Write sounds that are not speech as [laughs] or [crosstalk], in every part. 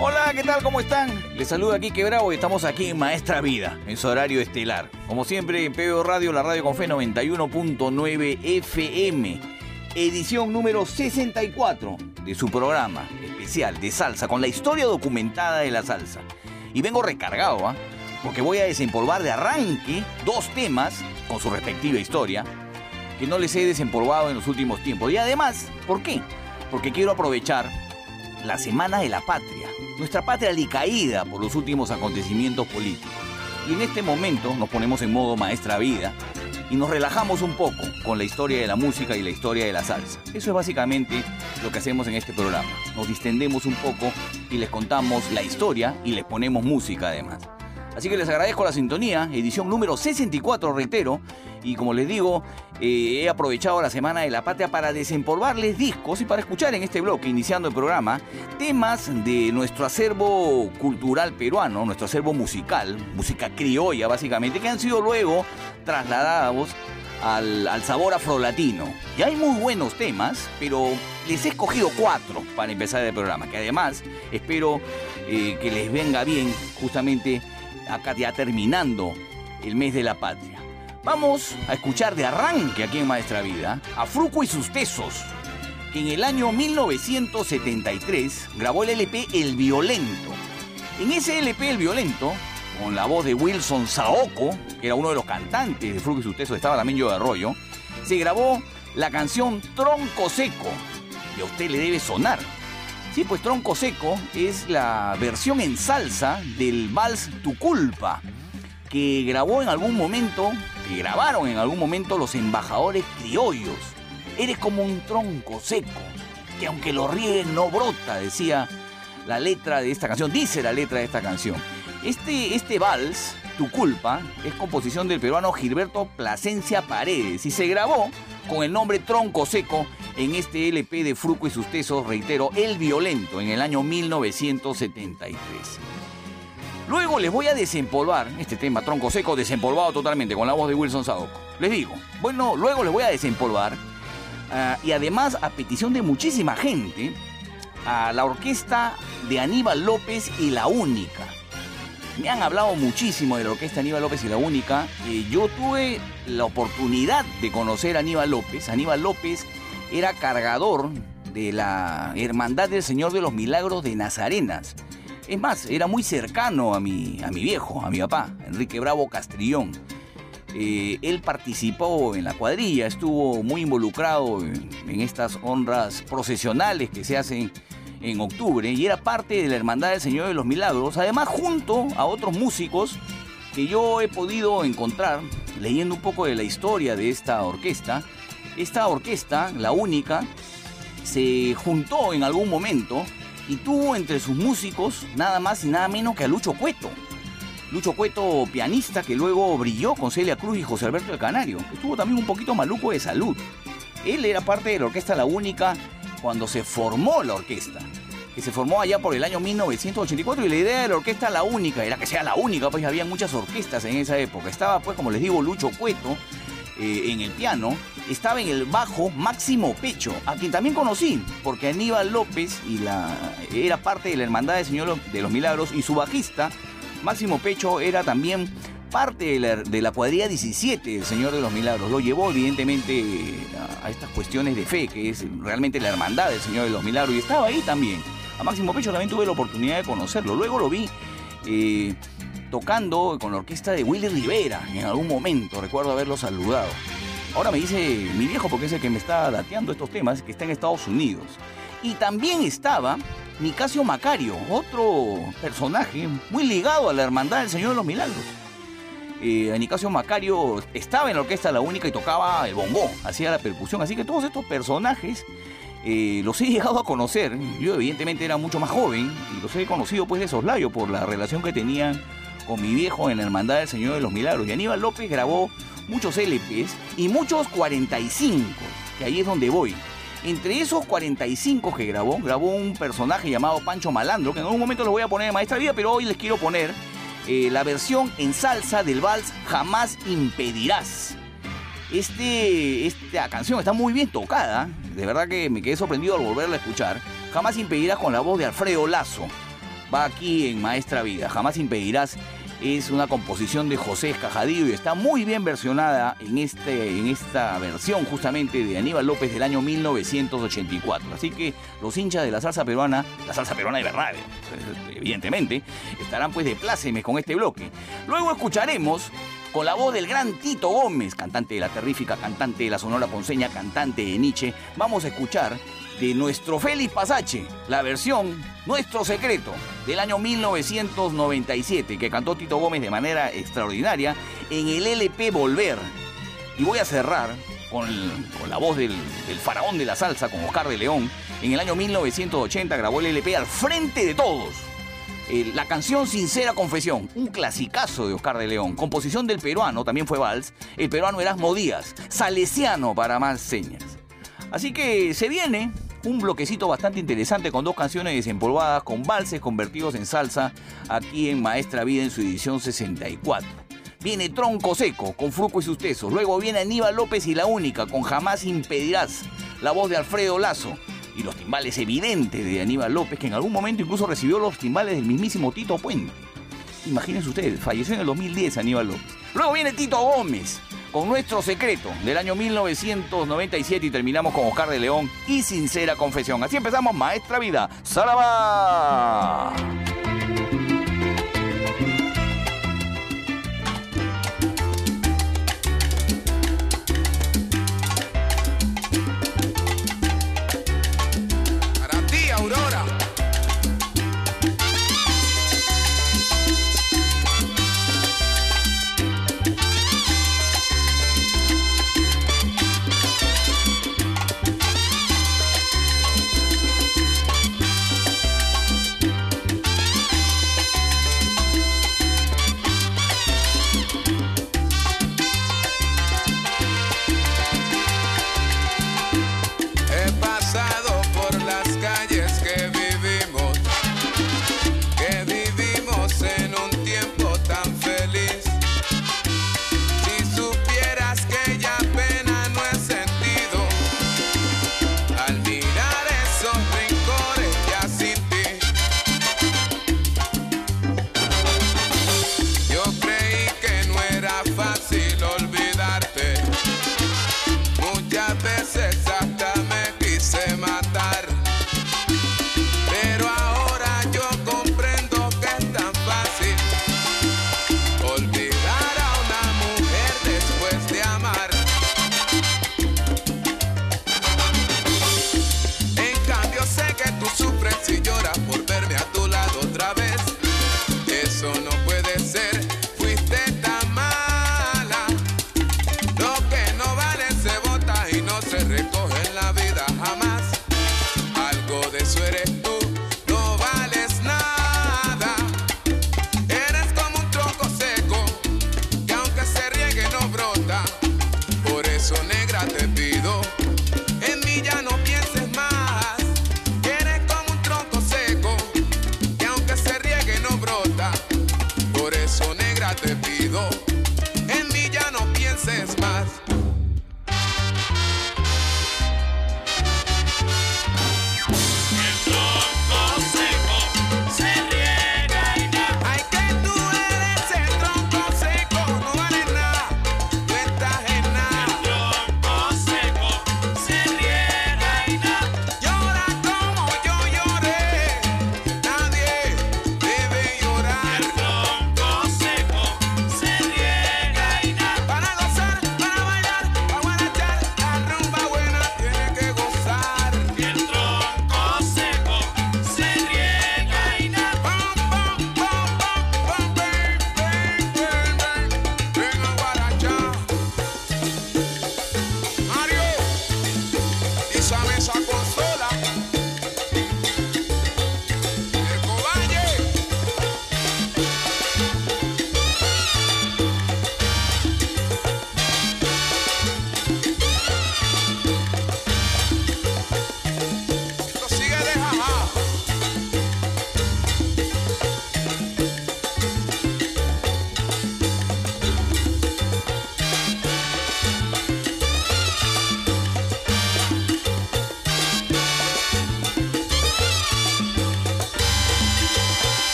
Hola, ¿qué tal? ¿Cómo están? Les saluda aquí Bravo y estamos aquí en Maestra Vida, en su horario estelar. Como siempre, en PBO Radio, la radio con fe 91.9 FM. Edición número 64 de su programa especial de salsa, con la historia documentada de la salsa. Y vengo recargado, ¿ah? Porque voy a desempolvar de arranque dos temas con su respectiva historia que no les he desempolvado en los últimos tiempos. Y además, ¿por qué? Porque quiero aprovechar la Semana de la Patria, nuestra patria alicaída por los últimos acontecimientos políticos. Y en este momento nos ponemos en modo maestra vida y nos relajamos un poco con la historia de la música y la historia de la salsa. Eso es básicamente lo que hacemos en este programa. Nos distendemos un poco y les contamos la historia y les ponemos música además. Así que les agradezco la sintonía, edición número 64, reitero. Y como les digo, eh, he aprovechado la Semana de la Patria para desempolvarles discos y para escuchar en este bloque, iniciando el programa, temas de nuestro acervo cultural peruano, nuestro acervo musical, música criolla básicamente, que han sido luego trasladados al, al sabor afrolatino. Y hay muy buenos temas, pero les he escogido cuatro para empezar el programa, que además espero eh, que les venga bien justamente acá ya terminando el mes de la patria. Vamos a escuchar de arranque aquí en Maestra Vida a Fruco y sus tesos, que en el año 1973 grabó el LP El Violento. En ese LP El Violento, con la voz de Wilson Saoko, que era uno de los cantantes de Fruco y sus tesos, estaba también yo de Arroyo, se grabó la canción Tronco Seco, que a usted le debe sonar. Sí, pues Tronco Seco es la versión en salsa del vals Tu Culpa, que grabó en algún momento, que grabaron en algún momento los embajadores criollos. Eres como un tronco seco, que aunque lo rieguen no brota, decía la letra de esta canción, dice la letra de esta canción. Este, este vals, Tu Culpa, es composición del peruano Gilberto Plasencia Paredes y se grabó con el nombre Tronco Seco en este LP de Fruco y sus tesos, reitero, El Violento, en el año 1973. Luego les voy a desempolvar este tema, Tronco Seco, desempolvado totalmente con la voz de Wilson Saoko. Les digo, bueno, luego les voy a desempolvar, ah, y además a petición de muchísima gente, a la orquesta de Aníbal López y La Única. Me han hablado muchísimo de la orquesta Aníbal López y La Única. Eh, yo tuve la oportunidad de conocer a Aníbal López. Aníbal López era cargador de la Hermandad del Señor de los Milagros de Nazarenas. Es más, era muy cercano a mi, a mi viejo, a mi papá, Enrique Bravo Castrillón. Eh, él participó en la cuadrilla, estuvo muy involucrado en, en estas honras procesionales que se hacen en octubre y era parte de la Hermandad del Señor de los Milagros, además junto a otros músicos que yo he podido encontrar leyendo un poco de la historia de esta orquesta. Esta orquesta, la única, se juntó en algún momento y tuvo entre sus músicos nada más y nada menos que a Lucho Cueto. Lucho Cueto, pianista que luego brilló con Celia Cruz y José Alberto del Canario, que estuvo también un poquito maluco de salud. Él era parte de la orquesta La Única cuando se formó la orquesta, que se formó allá por el año 1984 y la idea de la orquesta La Única era que sea la única, pues había muchas orquestas en esa época. Estaba pues, como les digo, Lucho Cueto, eh, en el piano, estaba en el bajo Máximo Pecho, a quien también conocí, porque Aníbal López y la, era parte de la Hermandad del Señor de los Milagros y su bajista, Máximo Pecho, era también parte de la, cuadrilla 17 del Señor de los Milagros. Lo llevó evidentemente a, a estas cuestiones de fe, que es realmente la hermandad del Señor de los Milagros, y estaba ahí también. A Máximo Pecho también tuve la oportunidad de conocerlo. Luego lo vi eh, tocando con la orquesta de Willy Rivera en algún momento, recuerdo haberlo saludado. Ahora me dice mi viejo, porque es el que me está dateando estos temas, que está en Estados Unidos. Y también estaba Nicasio Macario, otro personaje muy ligado a la hermandad del Señor de los Milagros. Eh, Nicasio Macario estaba en la orquesta La Única y tocaba el bombó, hacía la percusión. Así que todos estos personajes eh, los he [laughs] llegado a conocer. Yo evidentemente era mucho más joven y los he conocido pues de soslayo por la relación que tenían con mi viejo en la Hermandad del Señor de los Milagros. Y Aníbal López grabó muchos LPs y muchos 45, que ahí es donde voy. Entre esos 45 que grabó, grabó un personaje llamado Pancho Malandro, que en algún momento lo voy a poner en Maestra Vida, pero hoy les quiero poner eh, la versión en salsa del vals Jamás Impedirás. Este, esta canción está muy bien tocada, de verdad que me quedé sorprendido al volverla a escuchar. Jamás Impedirás con la voz de Alfredo Lazo. Va aquí en Maestra Vida. Jamás Impedirás es una composición de José Escajadillo y está muy bien versionada en, este, en esta versión justamente de Aníbal López del año 1984. Así que los hinchas de la salsa peruana, la salsa peruana de verdad, eh, evidentemente, estarán pues de plácemes con este bloque. Luego escucharemos con la voz del gran Tito Gómez, cantante de la terrífica, cantante de la Sonora Ponceña, cantante de Nietzsche, vamos a escuchar de nuestro Félix Pasache, la versión Nuestro Secreto del año 1997, que cantó Tito Gómez de manera extraordinaria en el LP Volver. Y voy a cerrar con, la voz del, del, faraón de la salsa, con Oscar de León. En el año 1980 grabó el LP Al Frente de Todos. Eh, la canción Sincera Confesión, un clasicazo de Oscar de León, composición del peruano, también fue vals, el peruano Erasmo Díaz, salesiano para más señas. Así que se viene un bloquecito bastante interesante con dos canciones desempolvadas con valses convertidos en salsa aquí en Maestra Vida en su edición 64. Viene Tronco Seco con Fruco y sus tesos. Luego viene Aníbal López y La Única con Jamás Impedirás. La voz de Alfredo Lazo. Y los timbales evidentes de Aníbal López, que en algún momento incluso recibió los timbales del mismísimo Tito Puente. Imagínense ustedes, falleció en el 2010 Aníbal López. Luego viene Tito Gómez con Nuestro Secreto del año 1997 y terminamos con Oscar de León y Sincera Confesión. Así empezamos Maestra Vida. ¡Salaba!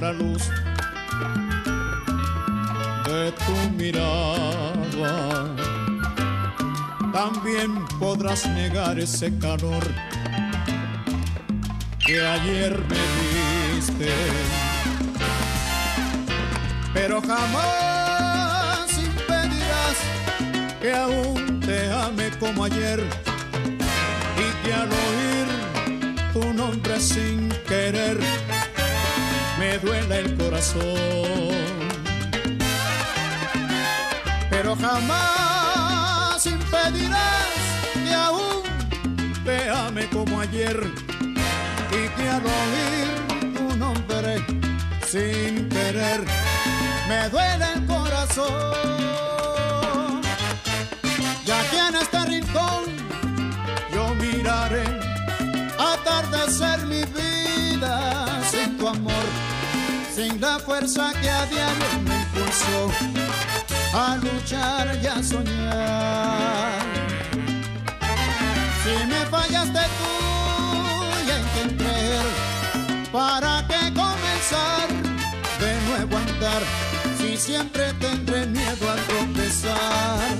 La luz de tu mirada. También podrás negar ese calor que ayer me diste. Pero jamás impedirás que aún te ame como ayer y que al oír tu nombre sin querer me duela el corazón. Pero jamás impedirás que aún te ame como ayer y que al oír tu nombre sin querer me duele el corazón. Fuerza que a diario me impulsó a luchar y a soñar. Si me fallaste tú y creer, ¿para qué comenzar de nuevo a andar? Si siempre tendré miedo a tropezar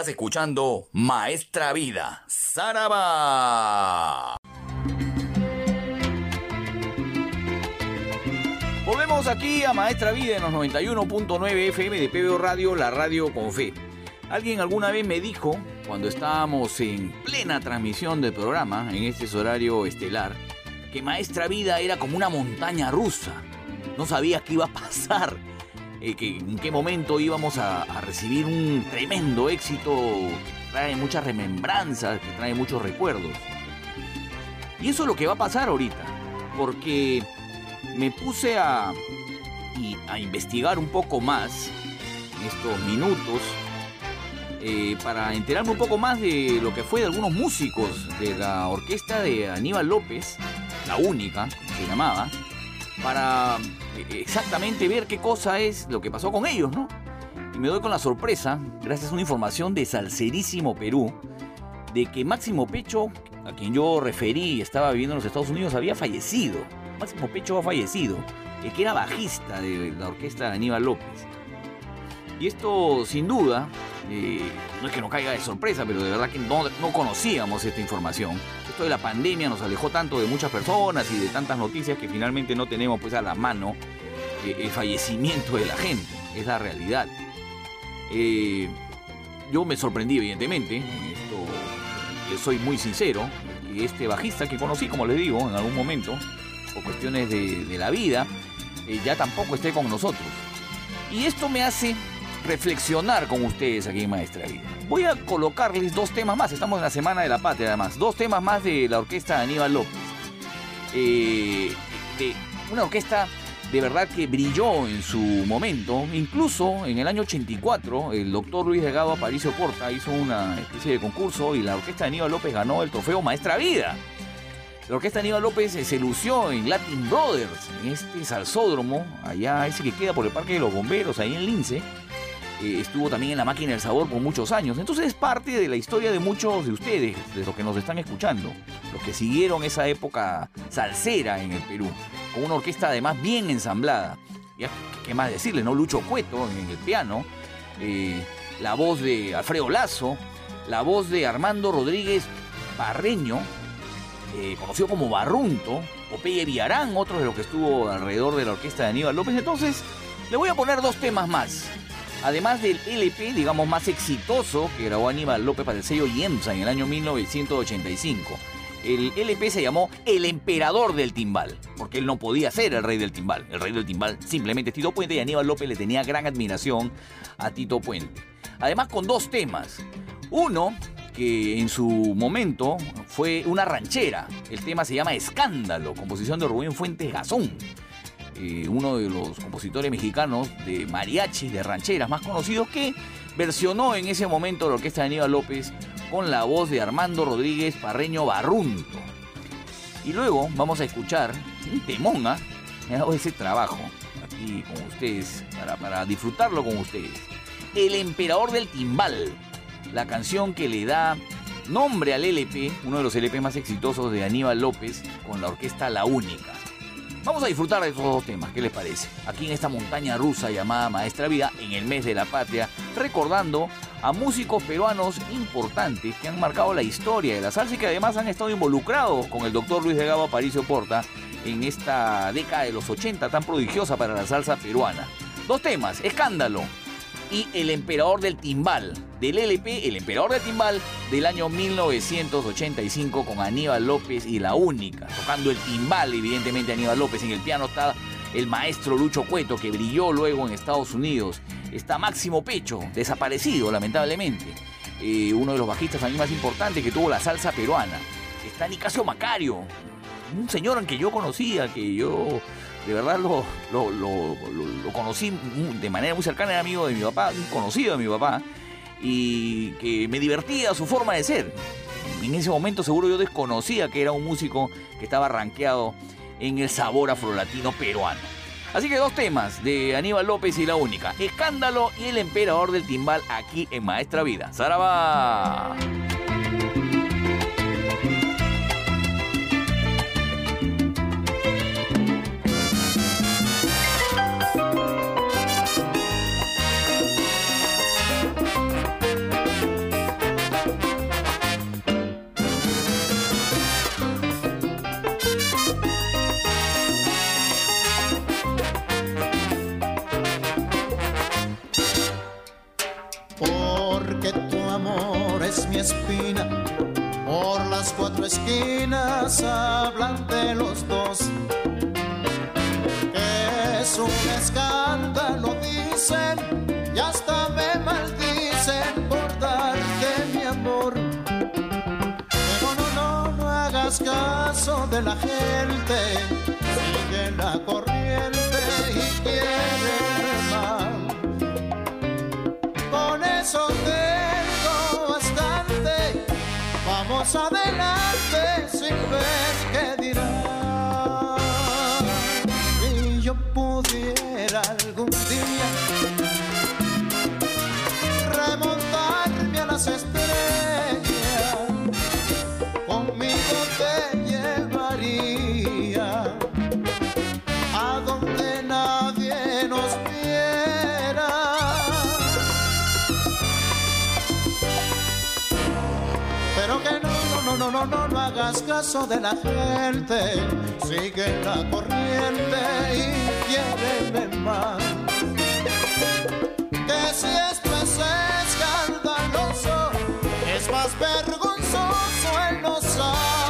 Estás escuchando Maestra Vida, Saraba. Volvemos aquí a Maestra Vida en los 91.9 FM de PBO Radio, la radio con fe. Alguien alguna vez me dijo, cuando estábamos en plena transmisión del programa, en este horario estelar, que Maestra Vida era como una montaña rusa. No sabías qué iba a pasar en qué momento íbamos a, recibir un tremendo éxito que trae muchas remembranzas, que trae muchos recuerdos. Y eso es lo que va a pasar ahorita, porque me puse a, a investigar un poco más en estos minutos eh, para enterarme un poco más de lo que fue de algunos músicos de la orquesta de Aníbal López, la única, se llamaba, para exactamente ver qué cosa es lo que pasó con ellos, ¿no? Y me doy con la sorpresa, gracias a una información de Salcerísimo Perú, de que Máximo Pecho, a quien yo referí estaba viviendo en los Estados Unidos, había fallecido. Máximo Pecho ha fallecido, el que era bajista de la orquesta de Aníbal López. Y esto, sin duda, eh, no es que nos caiga de sorpresa, pero de verdad que no, no, conocíamos esta información. Esto de la pandemia nos alejó tanto de muchas personas y de tantas noticias que finalmente no tenemos pues a la mano eh, el fallecimiento de la gente. Es la realidad. Eh, yo me sorprendí, evidentemente. Le soy muy sincero. que Este bajista que conocí, como les digo, en algún momento, por cuestiones de, la vida, eh, ya tampoco esté con nosotros. Y esto me hace reflexionar con ustedes aquí Maestra Vida. Voy a colocarles dos temas más. Estamos en la Semana de la Patria, además. Dos temas más de la orquesta de Aníbal López. Eh, de una orquesta de verdad que brilló en su momento. Incluso en el año 84, el doctor Luis Delgado Aparicio Porta hizo una especie de concurso y la orquesta de Aníbal López ganó el trofeo Maestra Vida. La orquesta de Aníbal López se lució en Latin Brothers, en este salsódromo, allá ese que queda por el Parque de los Bomberos, ahí en Lince. Eh, estuvo también en la máquina del sabor por muchos años. Entonces es parte de la historia de muchos de ustedes, de los que nos están escuchando, los que siguieron esa época salsera en el Perú, con una orquesta además bien ensamblada. Ya, ¿Qué más decirle? ¿no? Lucho Cueto en el piano, eh, la voz de Alfredo Lazo, la voz de Armando Rodríguez Barreño, eh, conocido como Barrunto, Popeye Villarán, otro de los que estuvo alrededor de la orquesta de Aníbal López. Entonces, le voy a poner dos temas más. Además del LP, digamos, más exitoso que grabó Aníbal López para el sello Yemsa en el año 1985. El LP se llamó El Emperador del Timbal, porque él no podía ser el rey del timbal. El rey del timbal simplemente es Tito Puente y Aníbal López le tenía gran admiración a Tito Puente. Además con dos temas. Uno, que en su momento fue una ranchera. El tema se llama Escándalo, composición de Rubén Fuentes Gazón eh, uno de los compositores mexicanos de mariachis, de rancheras más conocidos, que versionó en ese momento la orquesta de Aníbal López con la voz de Armando Rodríguez Parreño Barrunto. Y luego vamos a escuchar un temón, ¿ah? He dado ese trabajo aquí con ustedes, para, para disfrutarlo con ustedes. El Emperador del Timbal, la canción que le da nombre al LP, uno de los LP más exitosos de Aníbal López, con la orquesta La Única. Vamos a disfrutar de estos dos temas, ¿qué les parece? Aquí en esta montaña rusa llamada Maestra Vida, en el mes de la patria, recordando a músicos peruanos importantes que han marcado la historia de la salsa y que además han estado involucrados con el doctor Luis de Gabo Aparicio Porta en esta década de los 80 tan prodigiosa para la salsa peruana. Dos temas, Escándalo y El Emperador del Timbal, del LP El Emperador del Timbal del año 1985 con Aníbal López y La Única, tocando el timbal, evidentemente Aníbal López, en el piano está el maestro Lucho Cueto que brilló luego en Estados Unidos, está Máximo Pecho, desaparecido lamentablemente, eh, uno de los bajistas también más importantes que tuvo la salsa peruana, está Nicasio Macario, un señor que yo conocía, que yo de verdad lo, lo, lo- conocí de manera muy cercana, era amigo de mi papá, conocido de mi papá, y que me divertía su forma de ser. En ese momento seguro yo desconocía que era un músico que estaba rankeado en el sabor afrolatino peruano. Así que dos temas de Aníbal López y La Única, Escándalo y El Emperador del Timbal aquí en Maestra Vida. ¡Zaraba! Por las cuatro esquinas hablan de los dos. Es un escándalo, dicen, y hasta me maldicen por darte mi amor. Pero no, no, no hagas caso de la gente, sigue la corriente caso de la gente, sigue la corriente y quieren más. Que si esto es escandaloso, es más vergonzoso el no saber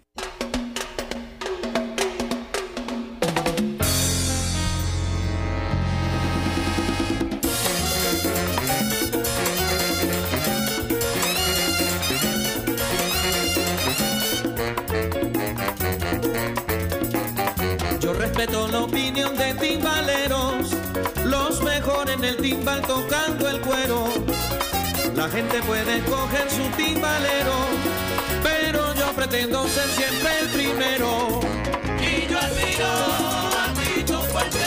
Timbal tocando el cuero. La gente puede escoger su timbalero, pero yo pretendo ser siempre el primero. Y yo admiro a Tito Fuerte.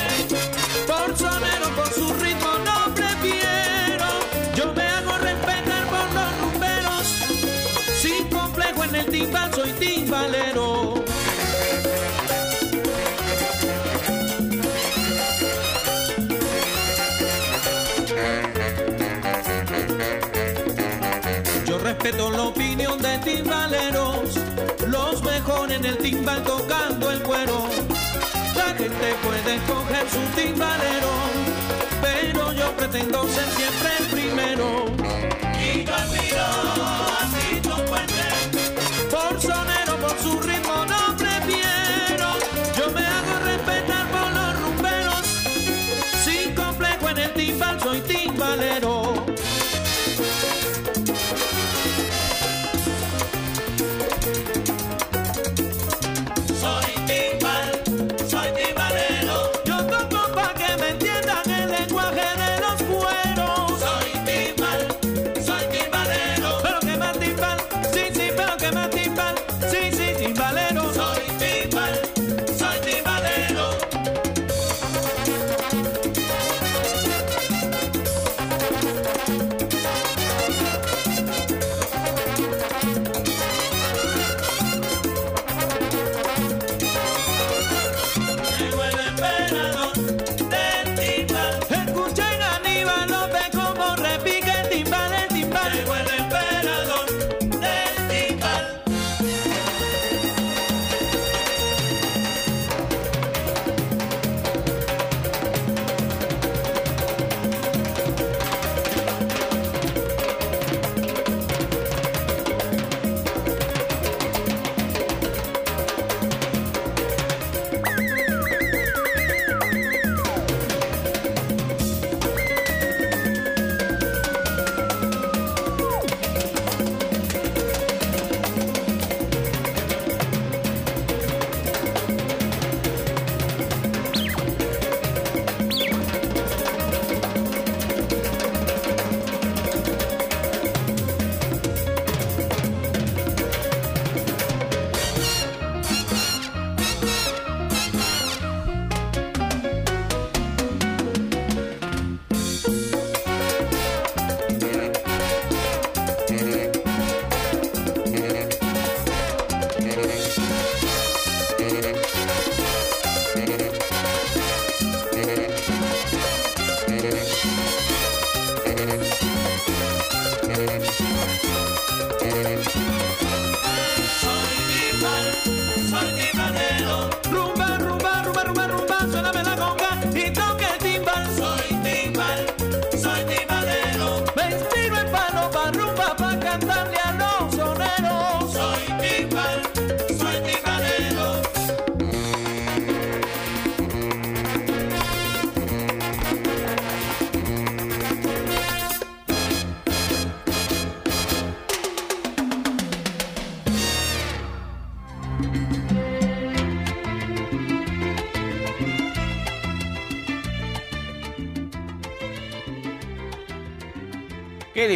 Por sonero, por su ritmo no prefiero. Yo me hago respetar por los números. Sin complejo en el timbal, soy timbalero. Respeto la opinión de timbaleros, los mejores en el timbal tocando el cuero. La gente puede escoger su timbalero, pero yo pretendo ser siempre el primero. Y yo admiro a Tito Fuerte. Por sonero, por su ritmo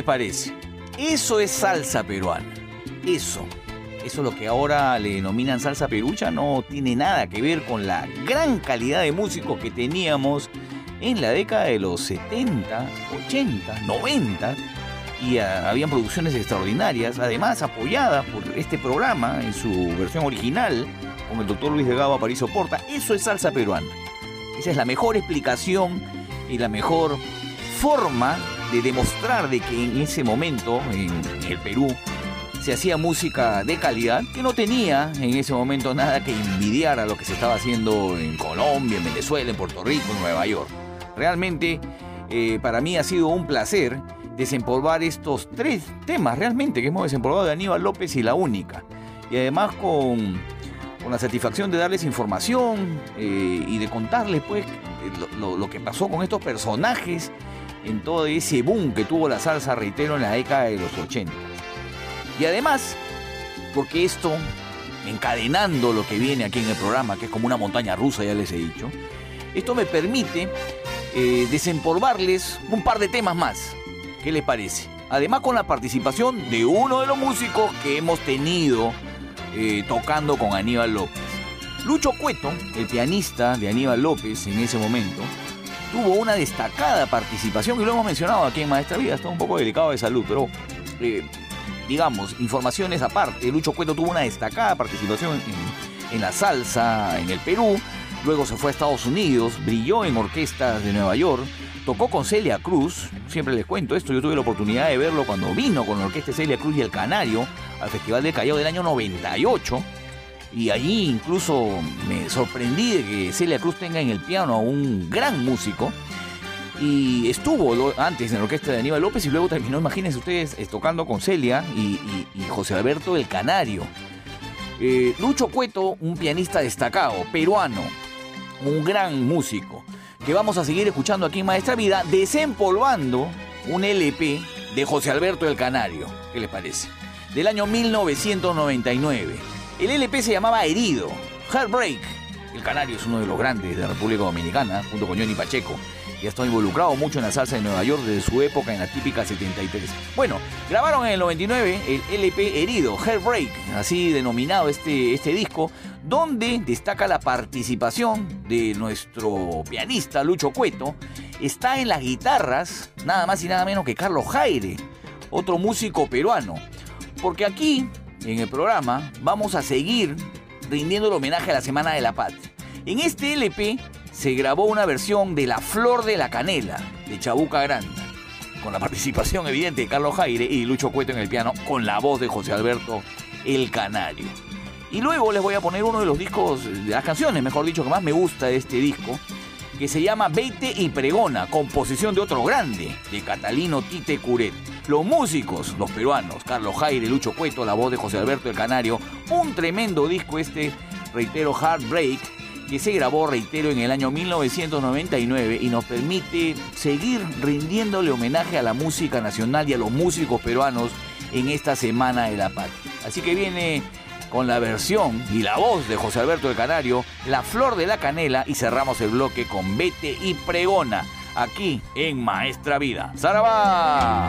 parece? Eso es salsa peruana. Eso. Eso lo que ahora le denominan salsa perucha no tiene nada que ver con la gran calidad de músicos que teníamos en la década de los 70, 80, 90 y habían producciones extraordinarias, además apoyadas por este programa en su versión original con el doctor Luis de Gaba París Porta. Eso es salsa peruana. Esa es la mejor explicación y la mejor forma de demostrar de que en ese momento en el Perú se hacía música de calidad que no tenía en ese momento nada que envidiar a lo que se estaba haciendo en Colombia, en Venezuela, en Puerto Rico, en Nueva York. Realmente eh, para mí ha sido un placer desempolvar estos tres temas realmente que hemos desempolvado de Aníbal López y La Única. Y además con, con la satisfacción de darles información eh, y de contarles pues lo, lo- lo que pasó con estos personajes en todo ese boom que tuvo la salsa, reitero, en la década de los 80. Y además, porque esto, encadenando lo que viene aquí en el programa, que es como una montaña rusa, ya les he dicho, esto me permite eh, desempolvarles un par de temas más. ¿Qué les parece? Además con la participación de uno de los músicos que hemos tenido eh, tocando con Aníbal López. Lucho Cueto, el pianista de Aníbal López en ese momento, tuvo una destacada participación y lo hemos mencionado aquí en Maestra Vida, está un poco delicado de salud, pero eh, digamos, informaciones aparte, Lucho Cueto tuvo una destacada participación en, en la salsa en el Perú, luego se fue a Estados Unidos, brilló en orquestas de Nueva York, tocó con Celia Cruz, siempre les cuento esto, yo tuve la oportunidad de verlo cuando vino con la orquesta Celia Cruz y el Canario al Festival del Callao del año 98. Y allí incluso me sorprendí de que Celia Cruz tenga en el piano a un gran músico. Y estuvo antes en la orquesta de Aníbal López y luego terminó, imagínense ustedes, tocando con Celia y José Alberto el Canario. Eh, Lucho Cueto, un pianista destacado, peruano, un gran músico, que vamos a seguir escuchando aquí en Maestra Vida, desempolvando un LP de José Alberto el Canario. ¿Qué les parece? Del año 1999. El LP se llamaba Herido, Heartbreak. El Canario es uno de los grandes de la República Dominicana, junto con Johnny Pacheco. Y ha estado involucrado mucho en la salsa de Nueva York desde su época en la típica 73. Bueno, grabaron en el 99 el LP Herido, Heartbreak, así denominado este, este disco, donde destaca la participación de nuestro pianista Lucho Cueto. Está en las guitarras, nada más y nada menos que Carlos Jaire, otro músico peruano. Porque aquí, en el programa, vamos a seguir rindiendo el homenaje a la Semana de la Patria. En este LP se grabó una versión de La Flor de la Canela, de Chabuca Granda, con la [laughs] participación evidente de Carlos Jaire y Lucho Cueto en el piano, con la voz de José Alberto El Canario. Y luego les voy a poner uno de los discos, de las canciones, mejor dicho, que más me gusta de este disco, que se llama Veite y Pregona, composición de otro grande, de Catalino Tite Curet. Los músicos, los peruanos, Carlos Jaire, Lucho Cueto, la voz de José Alberto el Canario, un tremendo disco este, reitero, Heartbreak, que se grabó, reitero, en el año 1999 y nos permite seguir rindiéndole homenaje a la música nacional y a los músicos peruanos en esta Semana de la Patria. Así que viene con la versión y la voz de José Alberto el Canario, La Flor de la Canela y cerramos el bloque con Vete y Pregona, aquí en Maestra Vida. ¡Zarabá!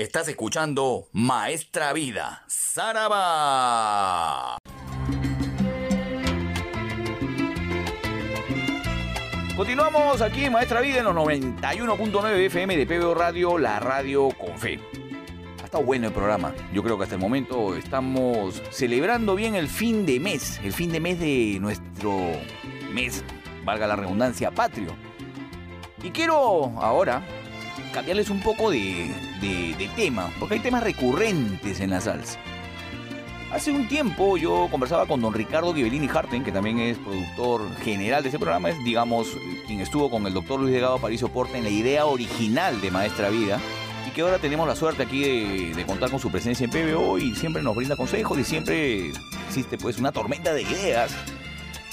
Estás escuchando Maestra Vida, Saraba. Continuamos aquí en Maestra Vida en los 91.9 FM de PBO Radio, la radio con fe. Ha estado bueno el programa. Yo creo que hasta el momento estamos celebrando bien el fin de mes, el fin de mes de nuestro mes, valga la redundancia, patrio. Y quiero ahora cambiarles un poco de, de, tema, porque hay temas recurrentes en la salsa. Hace un tiempo yo conversaba con don Ricardo Ghibellini Harten, que también es productor general de este programa, es, digamos, quien estuvo con el doctor Luis Degado Paricio Porta en la idea original de Maestra Vida, y que ahora tenemos la suerte aquí de, contar con su presencia en PBO y siempre nos brinda consejos y siempre existe pues una tormenta de ideas,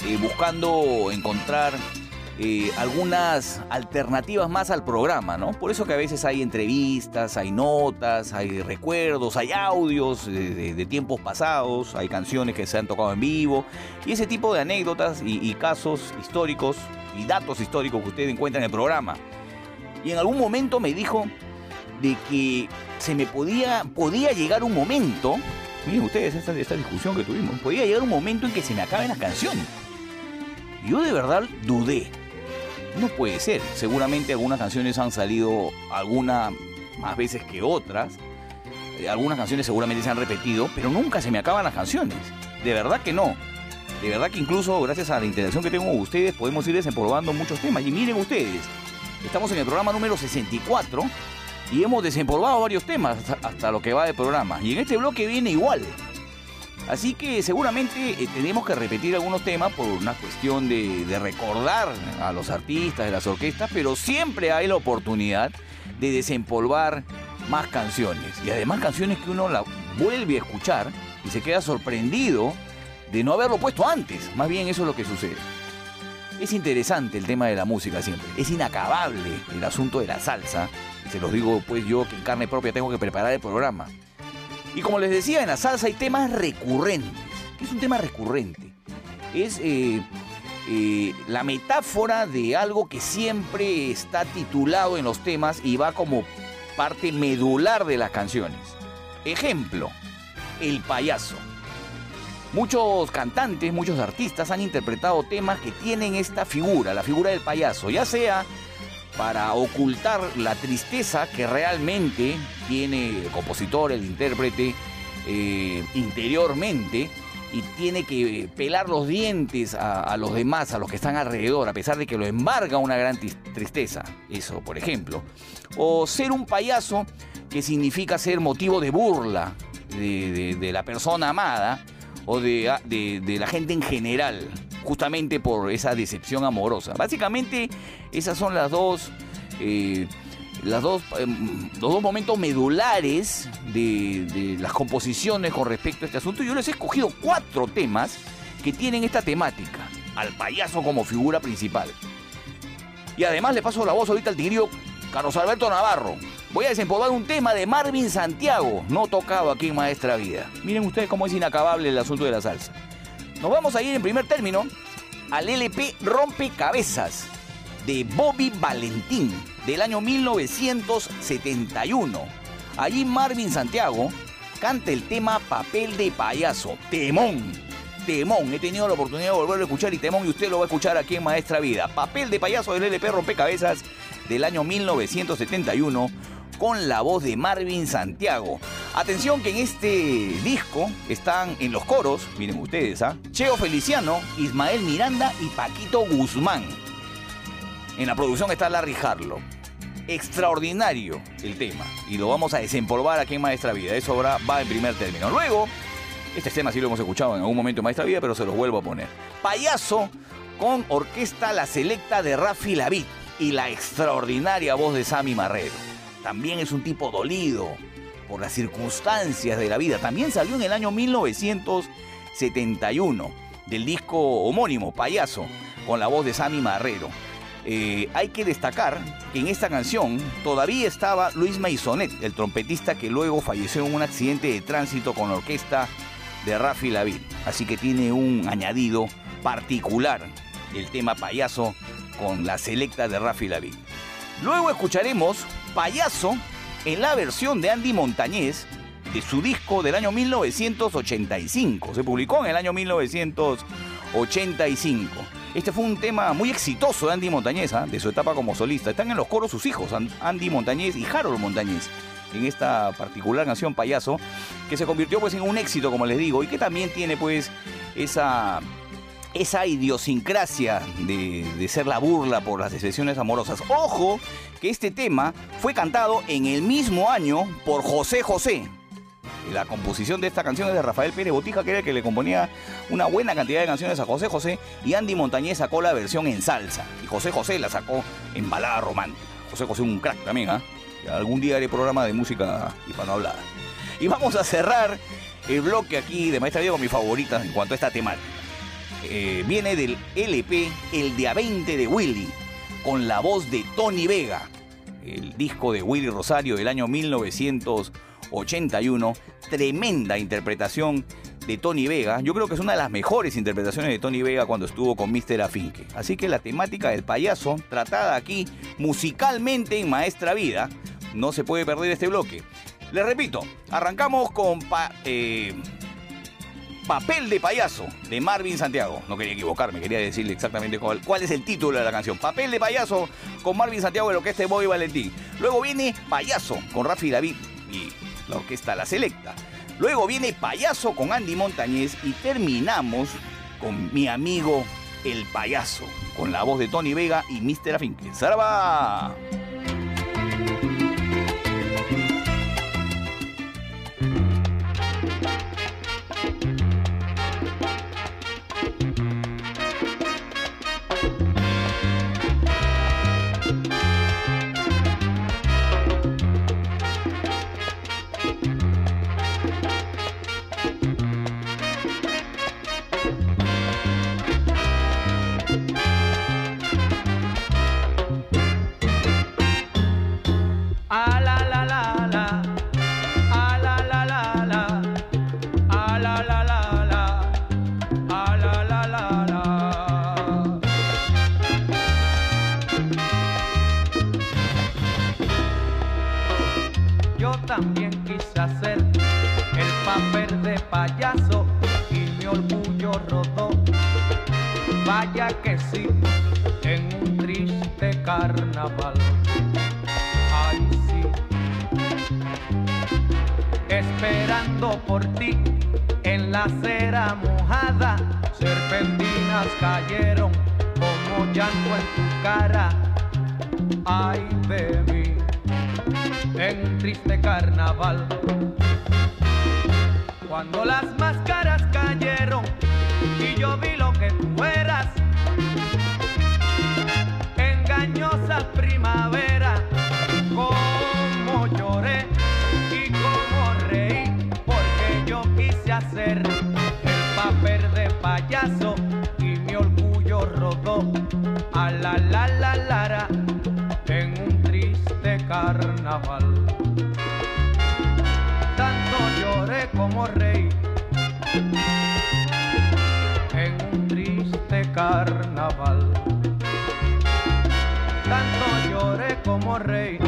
eh, buscando encontrar eh, algunas alternativas más al programa, ¿no? Por eso que a veces hay entrevistas, hay notas, hay recuerdos, hay audios de, tiempos pasados, hay canciones que se han tocado en vivo y ese tipo de anécdotas y, casos históricos y datos históricos que usted encuentra en el programa. Y en algún momento me dijo de que se me podía, podía llegar un momento, miren ustedes esta, esta discusión que tuvimos, podía llegar un momento en que se me acaben las canciones. Yo de verdad dudé. No puede ser. Seguramente algunas canciones han salido algunas más veces que otras. Eh, Algunas canciones seguramente se han repetido, pero nunca se me acaban las canciones. De verdad que no. De verdad que incluso gracias a la interacción que tengo con ustedes podemos ir desempolvando muchos temas. Y miren ustedes, estamos en el programa número 64 y hemos desempolvado varios temas hasta, hasta lo que va del programa. Y en este bloque viene igual. Así que seguramente eh, tenemos que repetir algunos temas por una cuestión de, recordar a los artistas, de las orquestas, pero siempre hay la oportunidad de desempolvar más canciones. Y además canciones que uno la vuelve a escuchar y se queda sorprendido de no haberlo puesto antes. Más bien eso es lo que sucede. Es interesante el tema de la música siempre. Es inacabable el asunto de la salsa. Se los digo pues yo que en carne propia tengo que preparar el programa. Y como les decía, en la salsa hay temas recurrentes. ¿Qué es un tema recurrente? Es eh, eh, la metáfora de algo que siempre está titulado en los temas y va como parte medular de las canciones. Ejemplo, el payaso. Muchos cantantes, muchos artistas han interpretado temas que tienen esta figura, la figura del payaso, ya sea para ocultar la tristeza que realmente tiene el compositor, el intérprete, eh, interiormente y tiene que pelar los dientes a, los demás, a los que están alrededor, a pesar de que lo embarga una gran tristeza. Eso, por ejemplo. O ser un payaso que significa ser motivo de burla de, la persona amada o de la gente en general, justamente por esa decepción amorosa. Básicamente, esas son las dos, eh, las dos, em, los dos momentos medulares de, de las composiciones con respecto a este asunto. Yo les he escogido cuatro temas que tienen esta temática, al payaso como figura principal. Y además le paso la voz ahorita al tigrillo Carlos Alberto Navarro. Voy a desempolvar un tema de Marvin Santiago, no tocado aquí en Maestra Vida. Miren ustedes cómo es inacabable el asunto de la salsa. Nos vamos a ir en primer término al LP Rompecabezas de Bobby Valentín del año 1971. Allí Marvin Santiago canta el tema Papel de Payaso, Temón. Temón, he tenido la oportunidad de volverlo a escuchar y Temón y usted lo va a escuchar aquí en Maestra Vida. Papel de Payaso del LP Rompecabezas del año 1971 con la voz de Marvin Santiago. Atención que en este disco están en los coros, miren ustedes, ¿ah? Cheo Feliciano, Ismael Miranda y Paquito Guzmán. En la producción está Larry Harlow. Extraordinario el tema. Y lo vamos a desempolvar aquí en Maestra Vida. Eso ahora va en primer término. Luego, este tema sí lo hemos escuchado en algún momento en Maestra Vida, pero se los vuelvo a poner. Payaso con orquesta La Selecta de Rafi Lavid y la extraordinaria voz de Sammy Marrero. También es un tipo dolido por las circunstancias de la vida. También salió en el año 1971 del disco homónimo, Payaso, con la voz de Sammy Marrero. Eh, hay que destacar que en esta canción todavía estaba Luis Maisonet, el trompetista que luego falleció en un accidente de tránsito con la orquesta de Rafi Lavid. Así que tiene un añadido particular el tema Payaso con la selecta de Rafi Lavid. Luego escucharemos Payaso en la versión de Andy Montañez de su disco del año 1985. Se publicó en el año 1985. Este fue un tema muy exitoso de Andy Montañez, ¿ah? de su etapa como solista. Están en los coros sus hijos, An- Andy Montañez y Harold Montañez, en esta particular canción Payaso, que se convirtió pues en un éxito, como les digo, y que también tiene pues esa esa idiosincrasia de, de ser la burla por las decepciones amorosas. Ojo que este tema fue cantado en el mismo año por José José. La composición de esta canción es de Rafael Pérez Botija, que era el que le componía una buena cantidad de canciones a José José, y Andy Montañez sacó la versión en salsa, y José José la sacó en balada romántica. José José un crack también, ¿ah? Algún día haré programa de música hispanohablada. Y vamos a cerrar el bloque aquí de Maestra Vida con mi favorita en cuanto a esta temática. Eh, viene del LP El de a 20 de Willy, con la voz de Tony Vega, el disco de Willy Rosario del año 1981. Tremenda interpretación de Tony Vega. Yo creo que es una de las mejores interpretaciones de Tony Vega cuando estuvo con Mr. Afinque. Así que la temática del payaso, tratada aquí musicalmente en Maestra Vida, no se puede perder este bloque. Les repito, arrancamos con pa- eh, Papel de payaso de Marvin Santiago. No quería equivocarme, quería decirle exactamente cuál, es el título de la canción. Papel de payaso con Marvin Santiago de la orquesta de Bobby Valentín. Luego viene Payaso con Rafi David y la orquesta La Selecta. Luego viene Payaso con Andy Montañez y terminamos con mi amigo El Payaso, con la voz de Tony Vega y Mr. Afinque. ¡Zaraba! De payaso y mi orgullo rodó. Vaya que sí, en un triste carnaval. Ay, sí. Esperando por ti en la acera mojada, serpentinas cayeron como llanto en tu cara. Ay de mí, en un triste carnaval. Cuando las máscaras cayeron y yo vi lo que tú eras, engañosa primavera, como lloré y como reí, porque yo quise hacer el papel de payaso y mi orgullo rodó a la la la lara en un triste carnaval. Como reí en un triste carnaval. Tanto lloré como reí.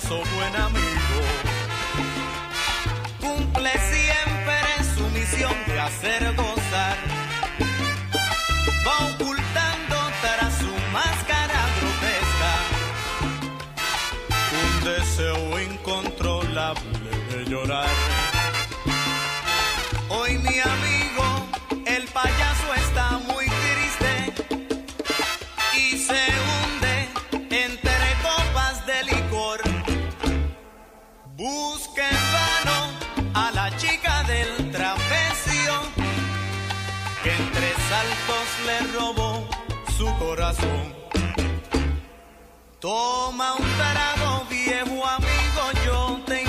seas un buen amigo. Cumple siempre su misión de hacer gozar. Va ocultando tras su máscara grotesca un deseo incontrolable de llorar. Toma un trago viejo amigo, yo te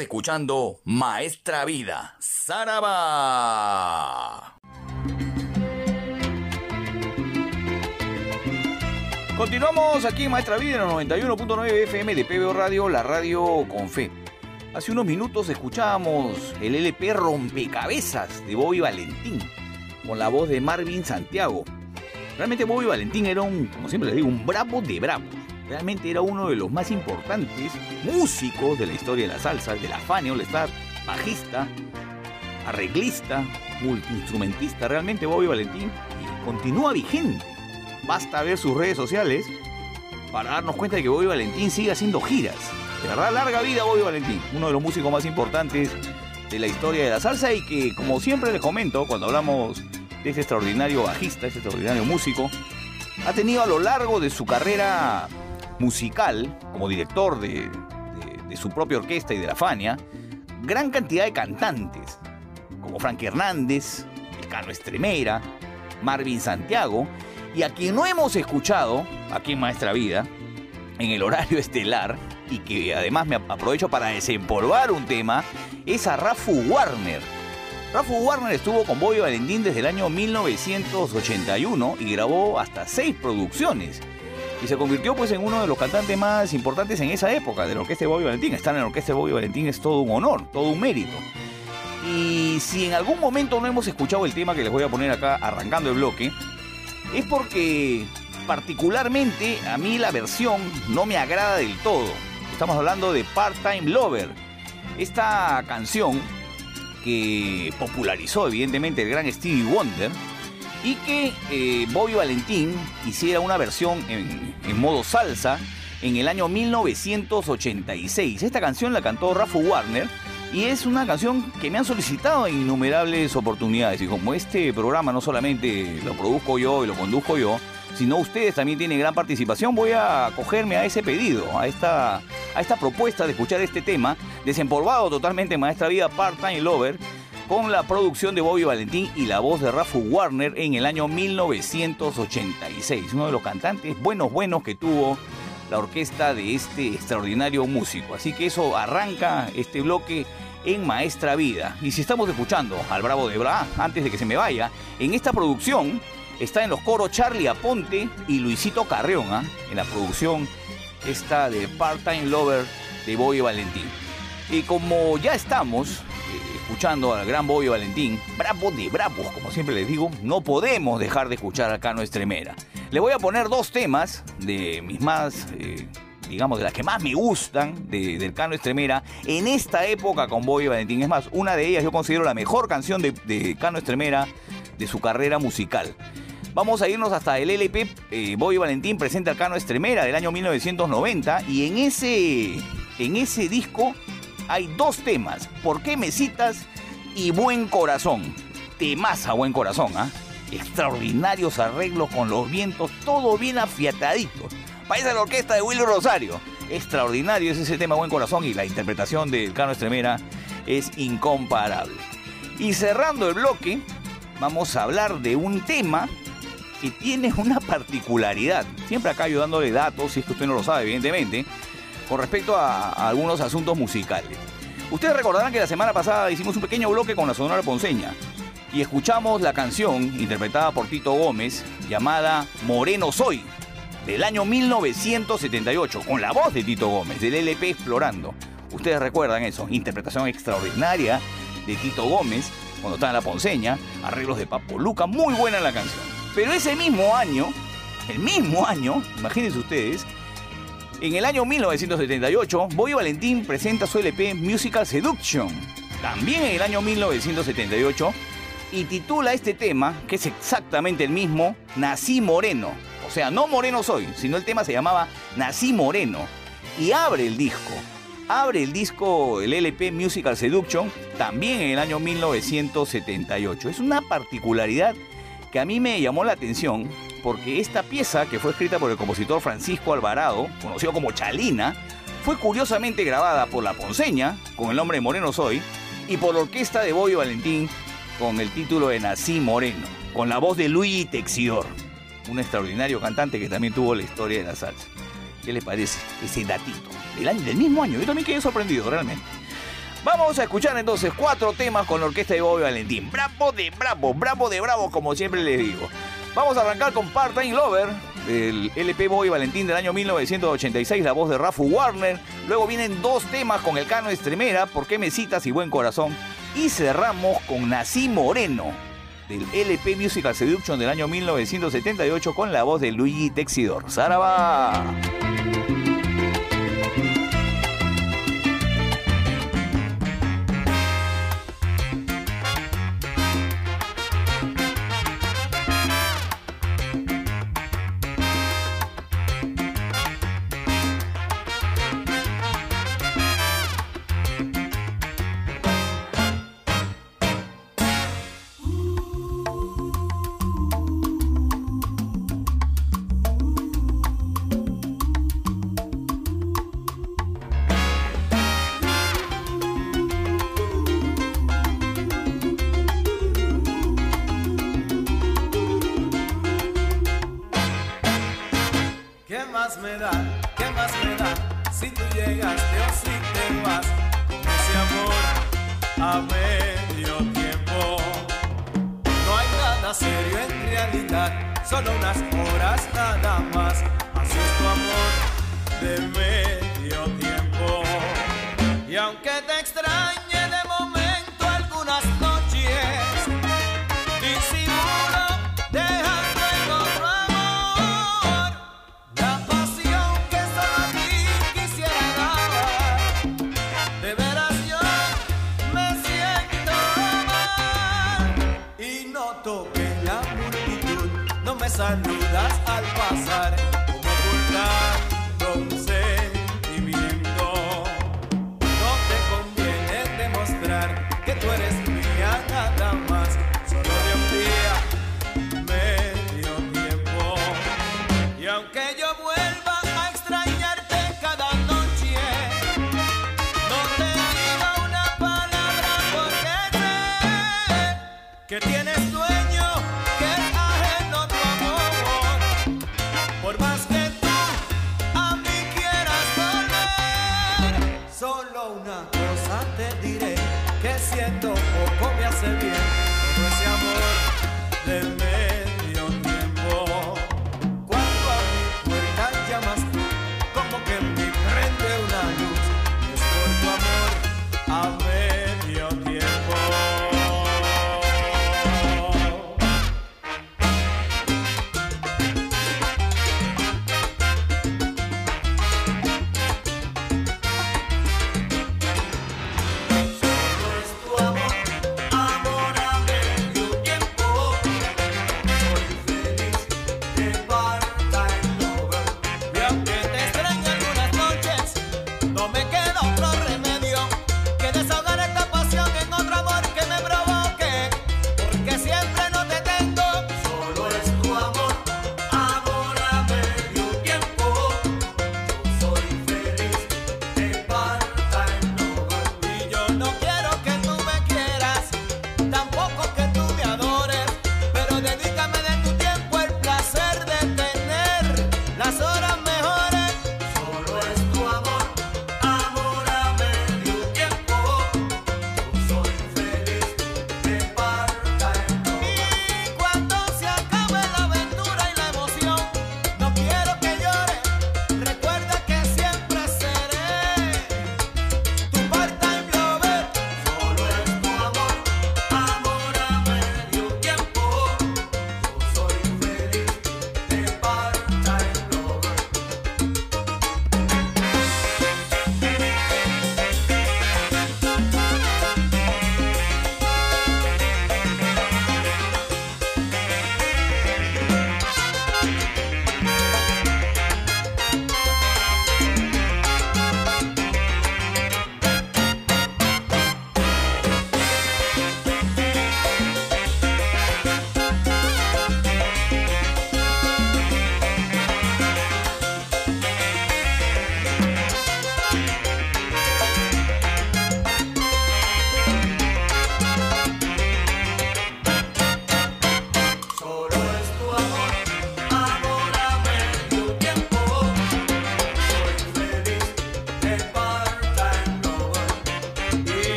Escuchando Maestra Vida, Saraba. Continuamos aquí en Maestra Vida en el 91.9 FM de PBO Radio, la radio con fe. Hace unos minutos escuchábamos el LP Rompecabezas de Bobby Valentín, con la voz de Marvin Santiago. Realmente Bobby Valentín era un, como siempre les digo, un bravo de bravos. Realmente era uno de los más importantes músicos de la historia de la salsa, de la Fania All Star, bajista, arreglista, multiinstrumentista. Realmente Bobby Valentín y continúa vigente. Basta ver sus redes sociales para darnos cuenta de que Bobby Valentín sigue haciendo giras. De verdad, larga vida Bobby Valentín, uno de los músicos más importantes de la historia de la salsa y que, como siempre les comento, cuando hablamos de este extraordinario bajista, este extraordinario músico, ha tenido a lo largo de su carrera musical, como director de, su propia orquesta y de la Fania, gran cantidad de cantantes, como Frank Hernández, el Cano Estremera, Marvin Santiago, y a quien no hemos escuchado aquí en Maestra Vida, en el horario [laughs] estelar, y que además me aprovecho para desempolvar un tema, es a Rafu Warner. Rafu Warner estuvo con Bobby Valentín desde el año 1981 y grabó hasta seis producciones. Y se convirtió pues en uno de los cantantes más importantes en esa época de la orquesta de Bobby Valentín. Estar en la orquesta de Bobby Valentín es todo un honor, todo un mérito. Y si en algún momento no hemos escuchado el tema que les voy a poner acá arrancando el bloque, es porque particularmente a mí la versión no me agrada del todo. Estamos hablando de Part-Time Lover. Esta canción que popularizó evidentemente el gran Stevie Wonder y que eh, Bobby Valentín hiciera una versión en, modo salsa en el año 1986. Esta canción la cantó Rafu Warner y es una canción que me han solicitado en innumerables oportunidades. Y como este programa no solamente lo produzco yo y lo conduzco yo, sino ustedes también tienen gran participación, voy a acogerme a ese pedido, a esta, a esta propuesta de escuchar este tema, desempolvado totalmente en Maestra Vida Part-Time Lover, con la producción de Bobby Valentín y la voz de Rafu Warner en el año 1986. Uno de los cantantes buenos, buenos que tuvo la orquesta de este extraordinario músico. Así que eso arranca este bloque en Maestra Vida. Y si estamos escuchando al Bravo de Bra, antes de que se me vaya, en esta producción está en los coros Charlie Aponte y Luisito Carreón, ¿ah? en la producción esta de Part-Time Lover de Bobby Valentín. Y como ya estamos escuchando al gran Bobby Valentín, bravo de bravos, como siempre les digo, no podemos dejar de escuchar acá nuestra Estremera. Le voy a poner dos temas de mis más, eh, digamos, de las que más me gustan de- del Cano Estremera en esta época con Bobby Valentín. Es más, una de ellas yo considero la mejor canción de, Cano Estremera de su carrera musical. Vamos a irnos hasta el LP. eh, Bobby Valentín presenta al Cano Estremera del año 1990 y en ese, en ese disco hay dos temas. ¿Por qué me citas? Y Buen Corazón. Temas a Buen Corazón, ¿ah? Extraordinarios arreglos con los vientos, todo bien afiatadito. Parece la orquesta de Willy Rosario. Extraordinario es ese tema Buen Corazón y la interpretación del Cano Estremera es incomparable. Y cerrando el bloque, vamos a hablar de un tema que tiene una particularidad. Siempre acá yo dándole datos, si es que usted no lo sabe, evidentemente, con respecto a, algunos asuntos musicales. Ustedes recordarán que la semana pasada hicimos un pequeño bloque con la Sonora Ponceña y escuchamos la canción interpretada por Tito Gómez llamada Moreno Soy del año 1978 con la voz de Tito Gómez del LP Explorando. Ustedes recuerdan eso, interpretación extraordinaria de Tito Gómez cuando estaba en la Ponceña, arreglos de Papo Luca, muy buena la canción. Pero ese mismo año, el mismo año, imagínense ustedes, en el año 1978, Bobby Valentín presenta su LP Musical Seduction, también en el año 1978, y titula este tema, que es exactamente el mismo, Nací Moreno. O sea, no Moreno soy, sino el tema se llamaba Nací Moreno. Y abre el disco. Abre el disco, el LP Musical Seduction, también en el año 1978. Es una particularidad que a mí me llamó la atención porque esta pieza, que fue escrita por el compositor Francisco Alvarado, conocido como Chalina, fue curiosamente grabada por La Ponceña, con el nombre Moreno Soy, y por la orquesta de Boyo Valentín, con el título de Nací Moreno, con la voz de Luigi Texidor, un extraordinario cantante que también tuvo la historia de la salsa. ¿Qué les parece ese datito? Del, año, del mismo año, yo también quedé sorprendido realmente. Vamos a escuchar entonces cuatro temas con la orquesta de Bobby Valentín. Bravo de bravo, bravo de bravo, como siempre les digo. Vamos a arrancar con Part-Time Lover, del LP Boy Valentín del año 1986, la voz de Rafu Warner. Luego vienen dos temas con El Cano Estremera, ¿Por qué me citas y Buen Corazón? Y cerramos con Nací Moreno, del LP Musical Seduction del año 1978, con la voz de Luigi Texidor. ¡Zaraba!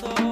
corazón.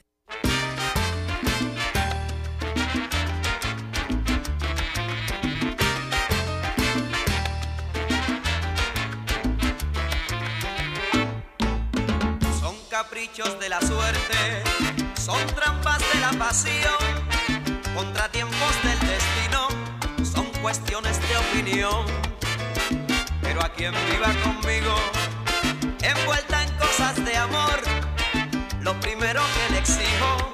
Pero a quien viva conmigo, envuelta en cosas de amor, lo primero que le exijo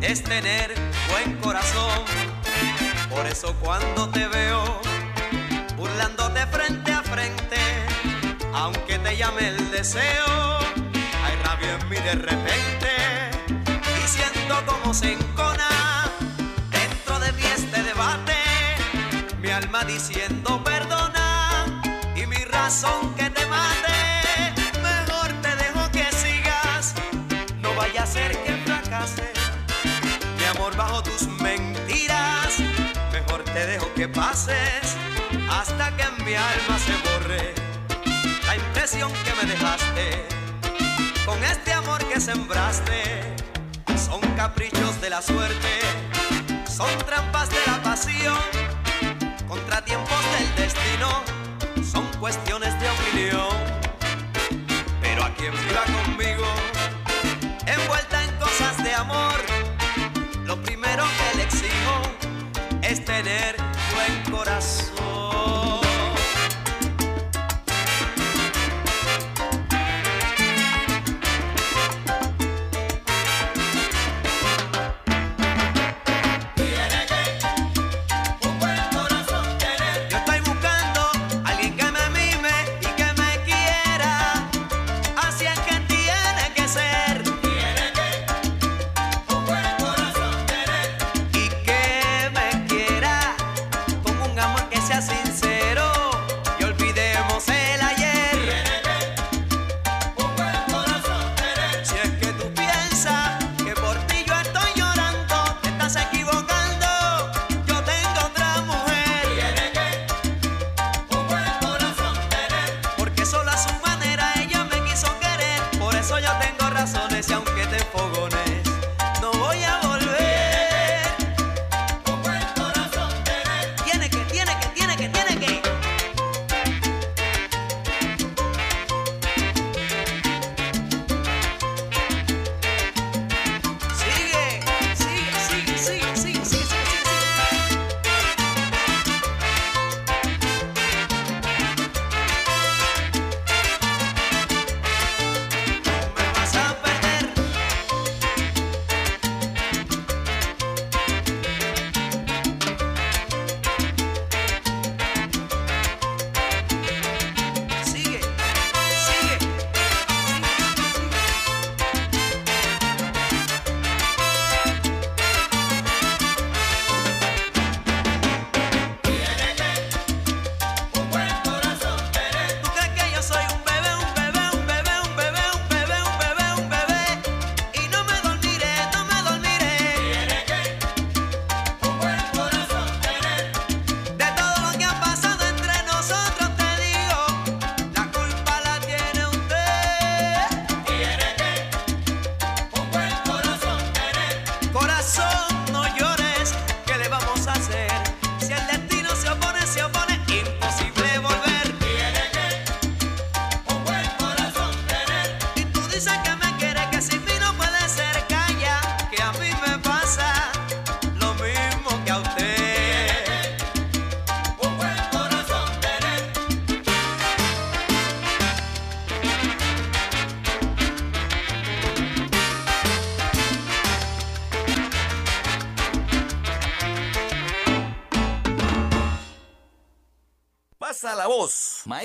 es tener buen corazón. Por eso cuando te veo burlándote frente a frente, aunque te llame el deseo, hay rabia en mí de repente y siento como se encona dentro de mí este debate, mi alma diciendo bajo tus mentiras, mejor te dejo que pases hasta que en mi alma se borre la impresión que me dejaste con este amor que sembraste. Son caprichos de la suerte, son trampas de la pasión, contratiempos del destino, son cuestiones de opinión. Pero a quien viva conmigo,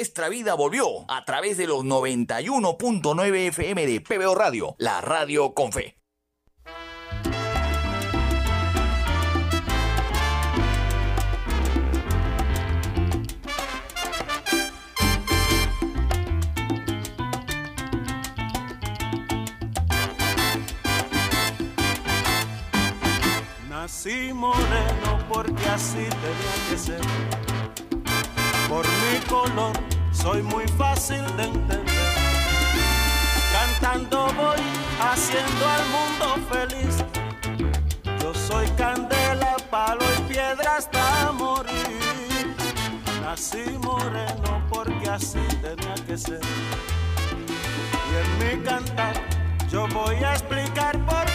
Maestra Vida volvió a través de los 91.9 FM de PBO Radio, la radio con fe. Nací moreno porque así tenía que ser por mi color soy muy fácil de entender. Cantando voy haciendo al mundo feliz. Yo soy candela, palo y piedra hasta morir. Nací moreno porque así tenía que ser. Y en mi cantar yo voy a explicar por qué.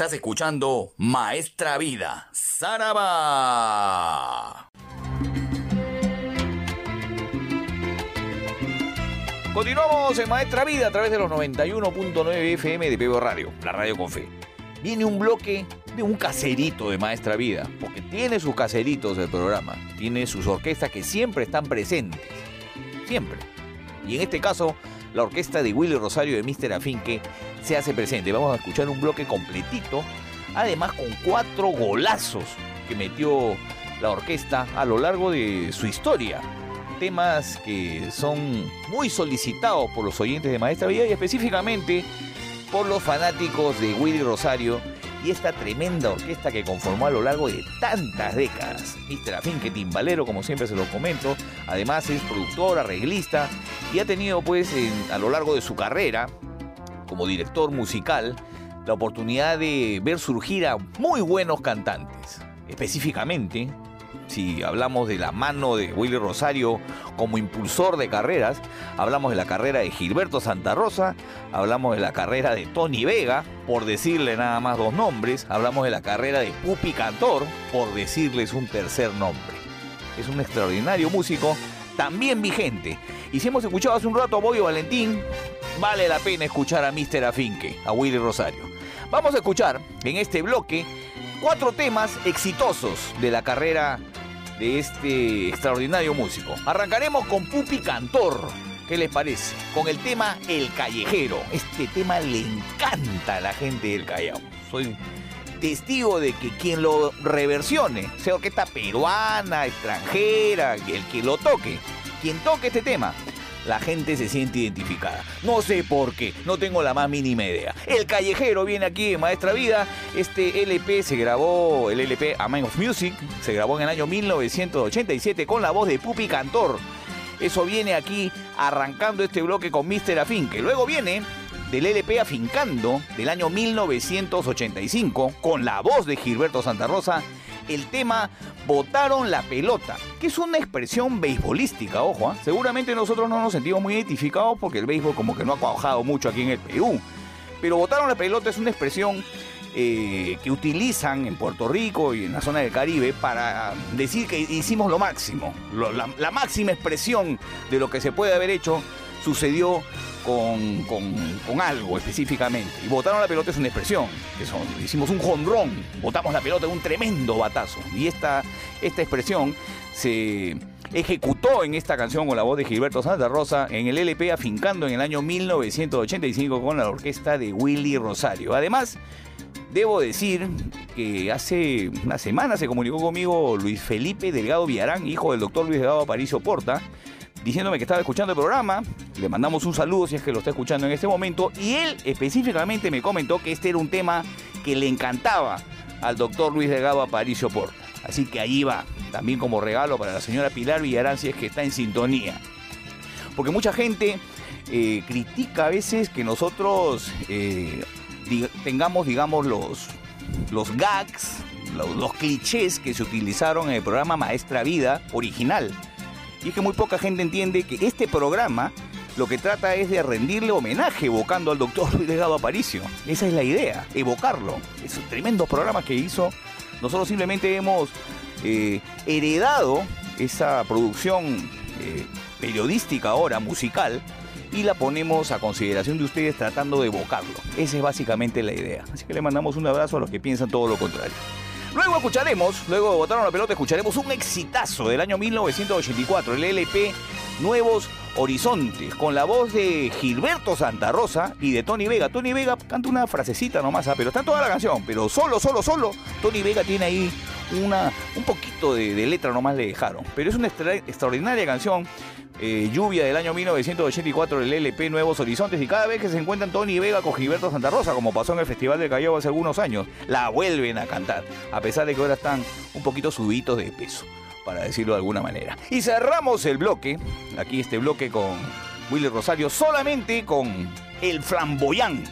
Estás escuchando Maestra Vida, Saraba. Continuamos en Maestra Vida a través de los 91.9 FM de Pebo Radio, la radio con fe. Viene un bloque de un caserito de Maestra Vida, porque tiene sus caseritos del programa, tiene sus orquestas que siempre están presentes, siempre. Y en este caso la orquesta de Willy Rosario de Mr. Afinque se hace presente. Vamos a escuchar un bloque completito, además con cuatro golazos que metió la orquesta a lo largo de su historia. Temas que son muy solicitados por los oyentes de Maestra Villa y específicamente por los fanáticos de Willy Rosario y esta tremenda orquesta que conformó a lo largo de tantas décadas. Mr. Afinque Timbalero, como siempre se lo comento, además es productor, arreglista y ha tenido pues a lo largo de su carrera como director musical la oportunidad de ver surgir a muy buenos cantantes. Específicamente, si hablamos de la mano de Willy Rosario como impulsor de carreras, hablamos de la carrera de Gilberto Santa Rosa, hablamos de la carrera de Tony Vega, por decirle nada más dos nombres, hablamos de la carrera de Pupi Cantor, por decirles un tercer nombre. Es un extraordinario músico, también vigente. Y si hemos escuchado hace un rato a Boyo Valentín, vale la pena escuchar a Mr. Afinque, a Willy Rosario. Vamos a escuchar en este bloque cuatro temas exitosos de la carrera de este extraordinario músico. Arrancaremos con Pupi Cantor. ¿Qué les parece? Con el tema El Callejero. Este tema le encanta a la gente del Callao. Soy testigo de que quien lo reversione, sea orquesta peruana, extranjera, el que lo toque, quien toque este tema, la gente se siente identificada. No sé por qué, no tengo la más mínima idea. El Callejero viene aquí en Maestra Vida. Este LP se grabó, el LP A Man of Music, se grabó en el año 1987 con la voz de Pupi Cantor. Eso viene aquí arrancando este bloque con Mr. Afinque. Luego viene del LP Afincando del año 1985 con la voz de Gilberto Santa Rosa el tema Botaron la pelota, que es una expresión beisbolística, ojo, ¿ah? seguramente nosotros no nos sentimos muy identificados porque el béisbol como que no ha cuajado mucho aquí en el Perú, pero botaron la pelota es una expresión eh, que utilizan en Puerto Rico y en la zona del Caribe para decir que hicimos lo máximo, la máxima expresión de lo que se puede haber hecho sucedió con, con- con algo específicamente. Y botaron la pelota es una expresión. Eso, hicimos un jonrón, botamos la pelota un tremendo batazo. Y esta, esta expresión se ejecutó en esta canción con la voz de Gilberto Santa Rosa en el LP Afincando en el año 1985 con la orquesta de Willy Rosario. Además, Debo decir que hace una semana se comunicó conmigo Luis Felipe Delgado Villarán, hijo del doctor Luis Delgado Aparicio Porta, diciéndome que estaba escuchando el programa. Le mandamos un saludo si es que lo está escuchando en este momento. Y él específicamente me comentó que este era un tema que le encantaba al doctor Luis Delgado Aparicio Porta. Así que ahí va, también como regalo para la señora Pilar Villarán si es que está en sintonía. Porque mucha gente eh, critica a veces que nosotros eh, tengamos, digamos, los, los gags, los clichés que se utilizaron en el programa Maestra Vida original. Y es que muy poca gente entiende que este programa lo que trata es de rendirle homenaje evocando al doctor Luis Delgado Aparicio. Esa es la idea, evocarlo. Esos tremendos programas que hizo. Nosotros simplemente hemos eh, heredado esa producción eh, periodística ahora, musical, y la ponemos a consideración de ustedes tratando de evocarlo. Esa es básicamente la idea. Así que le mandamos un abrazo a los que piensan todo lo contrario. Luego escucharemos, luego botaron la pelota, escucharemos un exitazo del año 1984, el LP Nuevos Horizontes, con la voz de Gilberto Santa Rosa y de Tony Vega. Tony Vega canta una frasecita nomás, ah, pero está en toda la canción, pero solo, solo, solo, Tony Vega tiene ahí una, un poquito de, letra nomás le dejaron. Pero es una extra- extraordinaria canción. eh, lluvia del año 1984 del LP Nuevos Horizontes y cada vez que se encuentran Tony Vega con Gilberto Santa Rosa, como pasó en el Festival del Callao hace algunos años, la vuelven a cantar, a pesar de que ahora están un poquito subidos de peso, para decirlo de alguna manera. Y cerramos el bloque, aquí este bloque con Willy Rosario, solamente con El Flamboyán,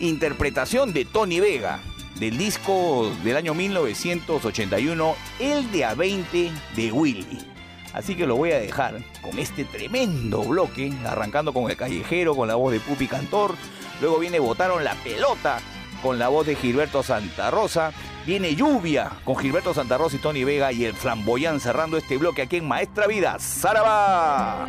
interpretación de Tony Vega del disco del año 1981, El de A20 de Willy. Así que lo voy a dejar con este tremendo bloque, arrancando con el callejero, con la voz de Pupi Cantor. Luego viene Botaron la pelota con la voz de Gilberto Santa Rosa. Viene Lluvia con Gilberto Santa Rosa y Tony Vega y el Flamboyán cerrando este bloque aquí en Maestra Vida. ¡Zaraba!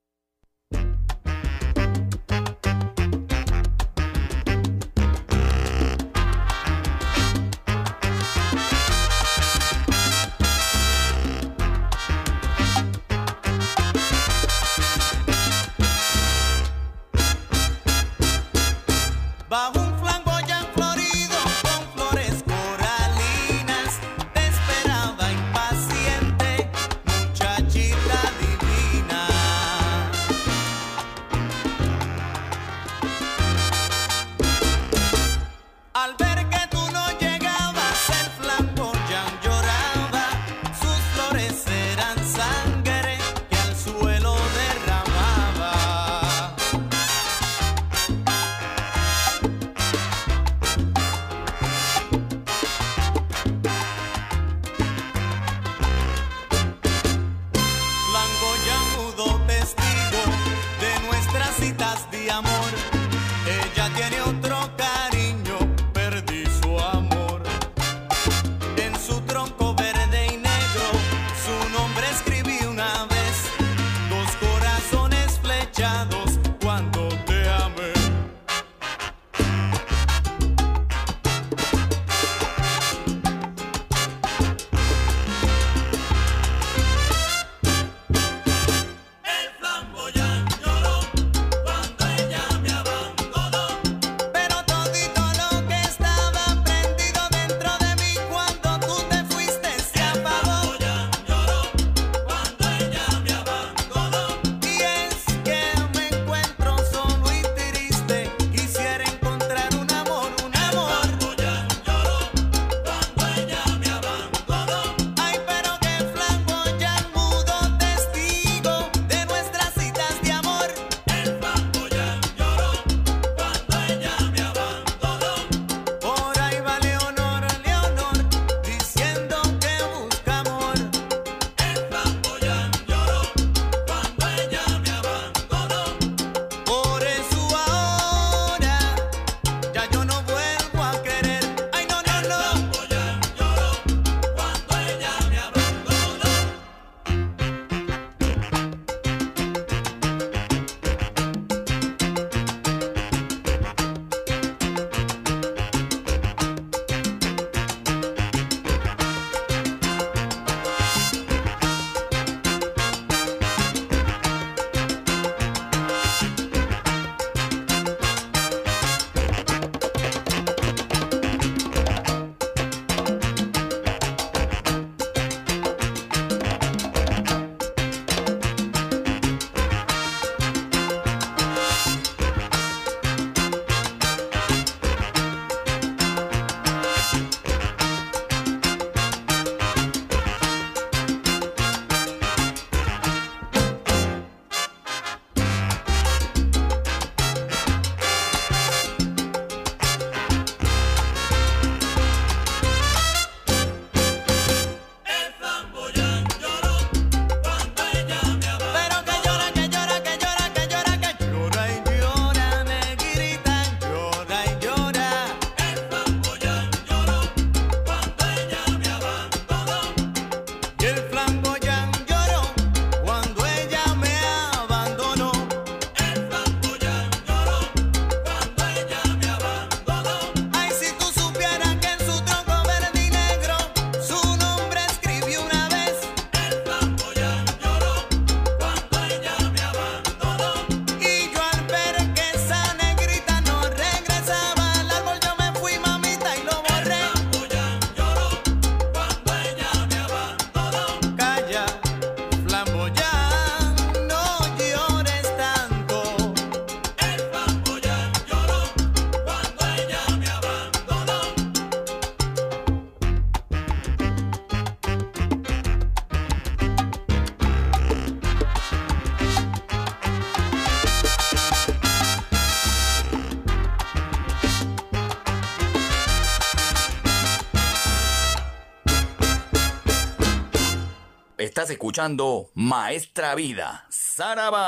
Estás escuchando Maestra Vida, Saraba.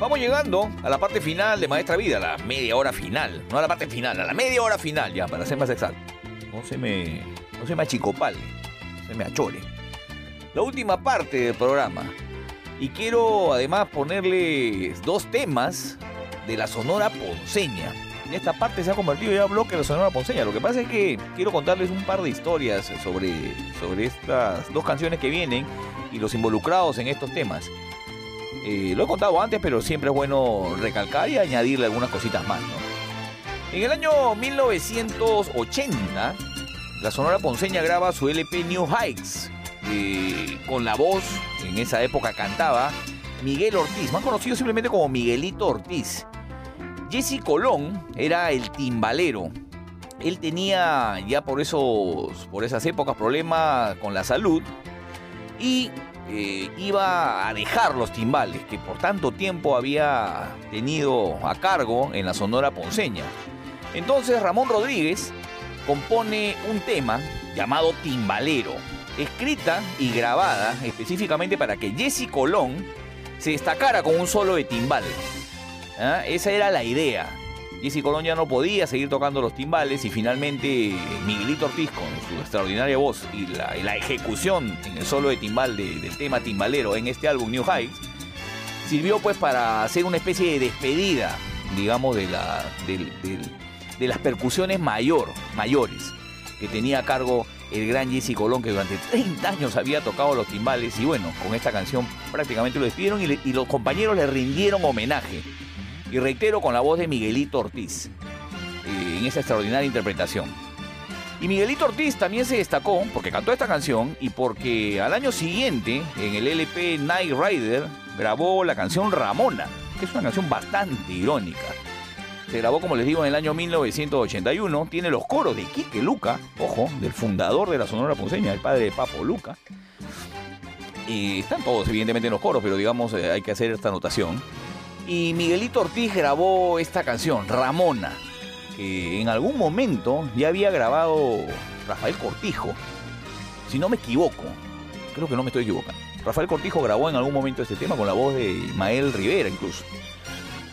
Vamos llegando a la parte final de Maestra Vida, la media hora final. No a la parte final, a la media hora final ya, para ser más exacto. No se me, no se me achicopale, no se me achore. La última parte del programa. Y quiero además ponerles dos temas de la Sonora Ponceña en esta parte se ha convertido ya bloque de Sonora Ponceña. Lo que pasa es que quiero contarles un par de historias sobre, sobre estas dos canciones que vienen y los involucrados en estos temas. Eh, lo he contado antes, pero siempre es bueno recalcar y añadirle algunas cositas más. En el año 1980, la Sonora Ponceña graba su LP New Heights. eh, con la voz, en esa época cantaba Miguel Ortiz, más conocido simplemente como Miguelito Ortiz. Jesse Colón era el timbalero. Él tenía ya por, esos, por esas épocas problemas con la salud y eh, iba a dejar los timbales que por tanto tiempo había tenido a cargo en la Sonora Ponceña. Entonces Ramón Rodríguez compone un tema llamado Timbalero, escrita y grabada específicamente para que Jesse Colón se destacara con un solo de timbal. ¿Ah? Esa era la idea. Jesse Colón ya no podía seguir tocando los timbales y finalmente Miguelito Ortiz con su extraordinaria voz y la, ejecución en el solo de timbal de- del tema timbalero en este álbum New Heights sirvió pues para hacer una especie de despedida, digamos, de, las percusiones mayor, mayores que tenía a cargo el gran Jesse Colón que durante 30 años había tocado los timbales y bueno, con esta canción prácticamente lo despidieron y los compañeros le rindieron homenaje. Y reitero con la voz de Miguelito Ortiz eh, en esa extraordinaria interpretación. Y Miguelito Ortiz también se destacó porque cantó esta canción y porque al año siguiente, en el LP Night Rider, grabó la canción Ramona, que es una canción bastante irónica. Se grabó, como les digo, en el año 1981. Tiene los coros de Quique Luca, ojo, del fundador de la Sonora Ponceña, el padre de Papo Luca. Y están todos, evidentemente, en los coros, pero digamos, eh, hay que hacer esta anotación. Y Miguelito Ortiz grabó esta canción, Ramona, que en algún momento ya había grabado Rafael Cortijo. Si no me equivoco, creo que no me estoy equivocando. Rafael Cortijo grabó en algún momento este tema con la voz de Ismael Rivera incluso.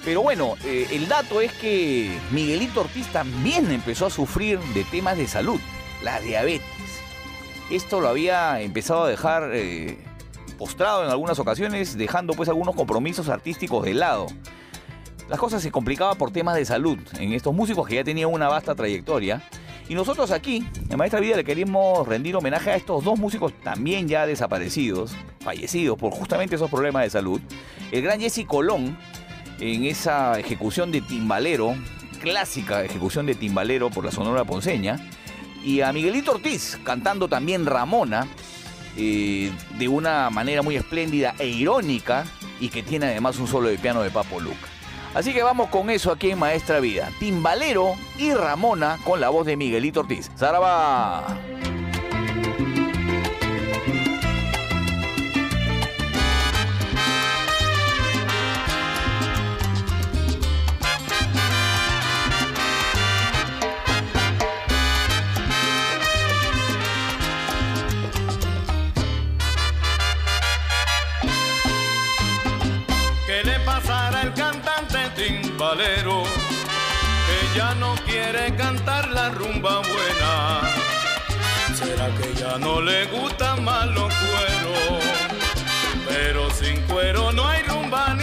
Pero bueno, eh, el dato es que Miguelito Ortiz también empezó a sufrir de temas de salud, la diabetes. Esto lo había empezado a dejar eh, postrado en algunas ocasiones, dejando pues algunos compromisos artísticos de lado. Las cosas se complicaban por temas de salud en estos músicos que ya tenían una vasta trayectoria. Y nosotros aquí, en Maestra Vida, le queremos rendir homenaje a estos dos músicos también ya desaparecidos, fallecidos por justamente esos problemas de salud. El gran Jesse Colón, en esa ejecución de timbalero, clásica ejecución de timbalero por la Sonora Ponceña, y a Miguelito Ortiz cantando también Ramona de una manera muy espléndida e irónica y que tiene además un solo de piano de Papo Luca. Así que vamos con eso aquí en Maestra Vida. Timbalero y Ramona con la voz de Miguelito Ortiz. ¡Zaraba! Timbalero? Que ya no quiere cantar la rumba buena. ¿Será que ya no le gustan más los cueros? Pero sin cuero no hay rumba ni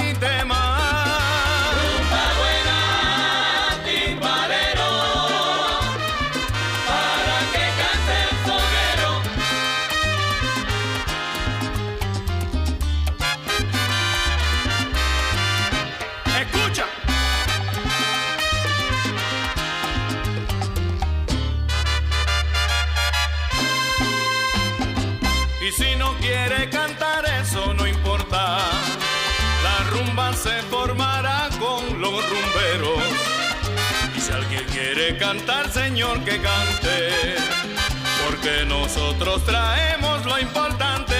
Y si no quiere cantar eso no importa. La rumba se formará con los rumberos. Y si alguien quiere cantar, señor, que cante. Porque nosotros traemos lo importante.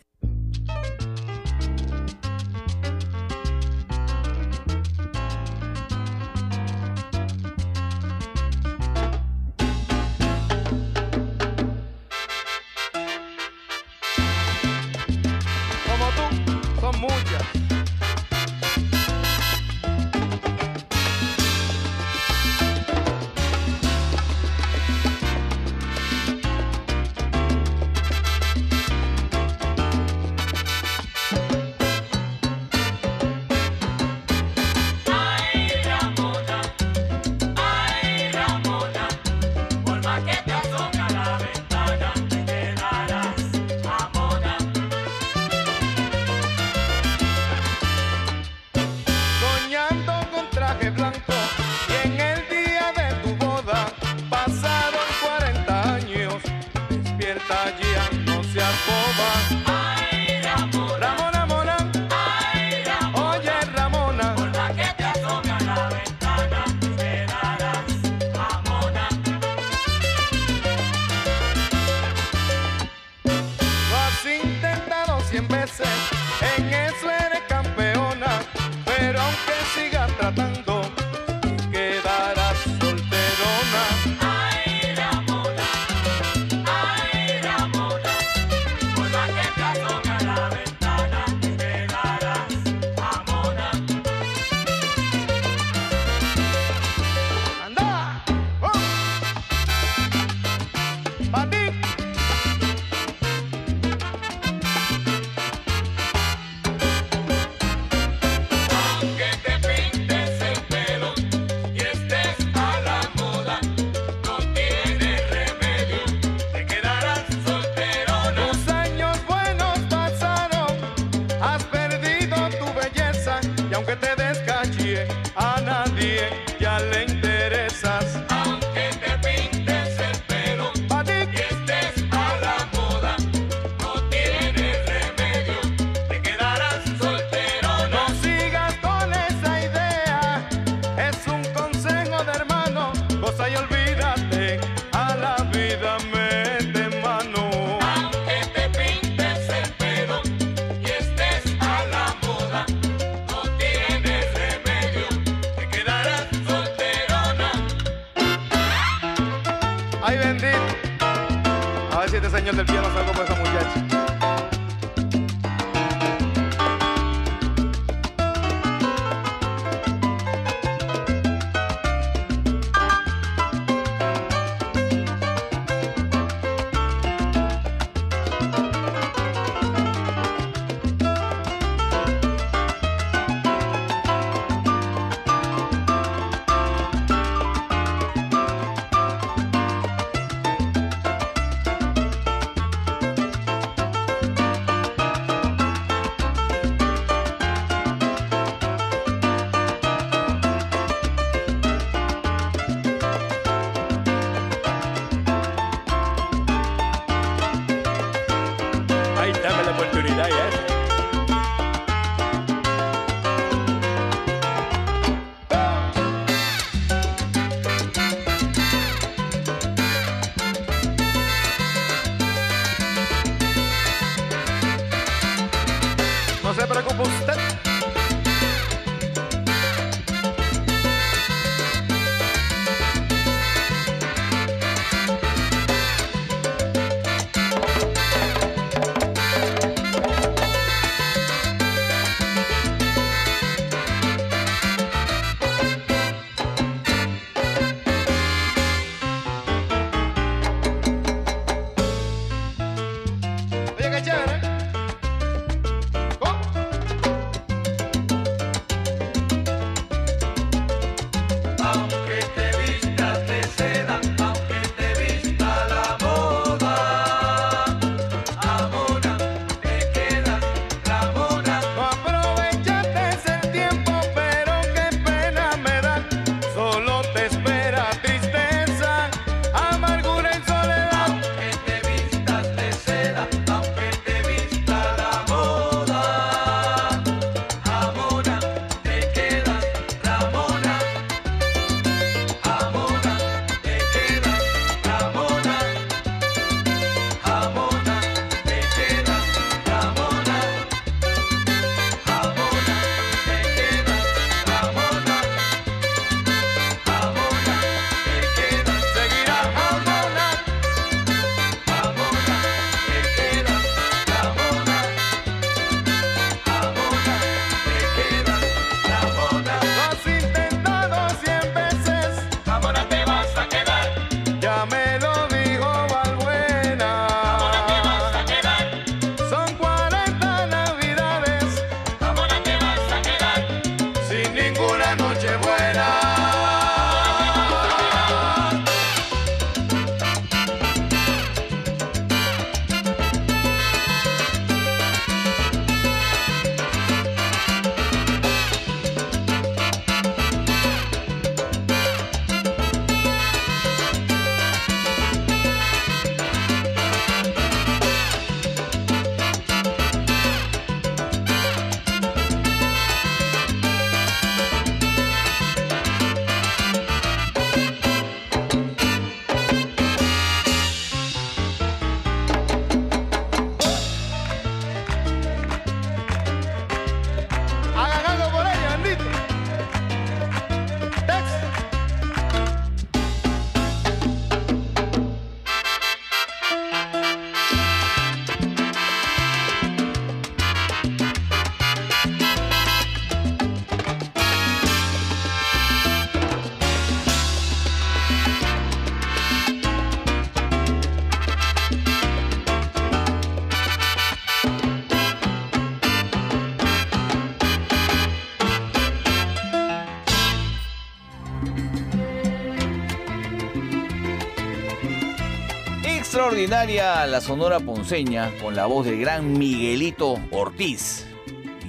Extraordinaria la Sonora Ponceña con la voz del gran Miguelito Ortiz.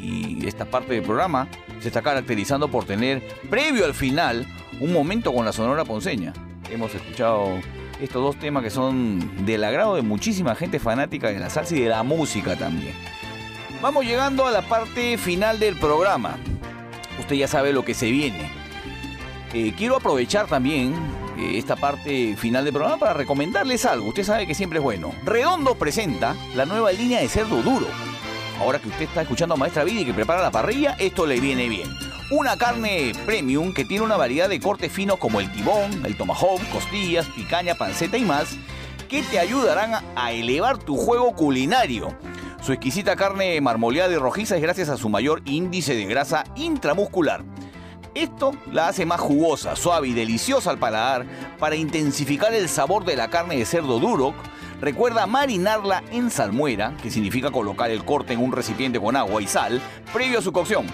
Y esta parte del programa se está caracterizando por tener, previo al final, un momento con la Sonora Ponceña. Hemos escuchado estos dos temas que son del agrado de muchísima gente fanática de la salsa y de la música también. Vamos llegando a la parte final del programa. Usted ya sabe lo que se viene. Eh, quiero aprovechar también esta parte final del programa para recomendarles algo. Usted sabe que siempre es bueno. Redondo presenta la nueva línea de cerdo duro. Ahora que usted está escuchando a Maestra Vida y que prepara la parrilla, esto le viene bien. Una carne premium que tiene una variedad de cortes finos como el tibón, el tomahawk, costillas, picaña, panceta y más, que te ayudarán a elevar tu juego culinario. Su exquisita carne marmoleada y rojiza es gracias a su mayor índice de grasa intramuscular. Esto la hace más jugosa, suave y deliciosa al paladar para intensificar el sabor de la carne de cerdo duro. Recuerda marinarla en salmuera, que significa colocar el corte en un recipiente con agua y sal, previo a su cocción.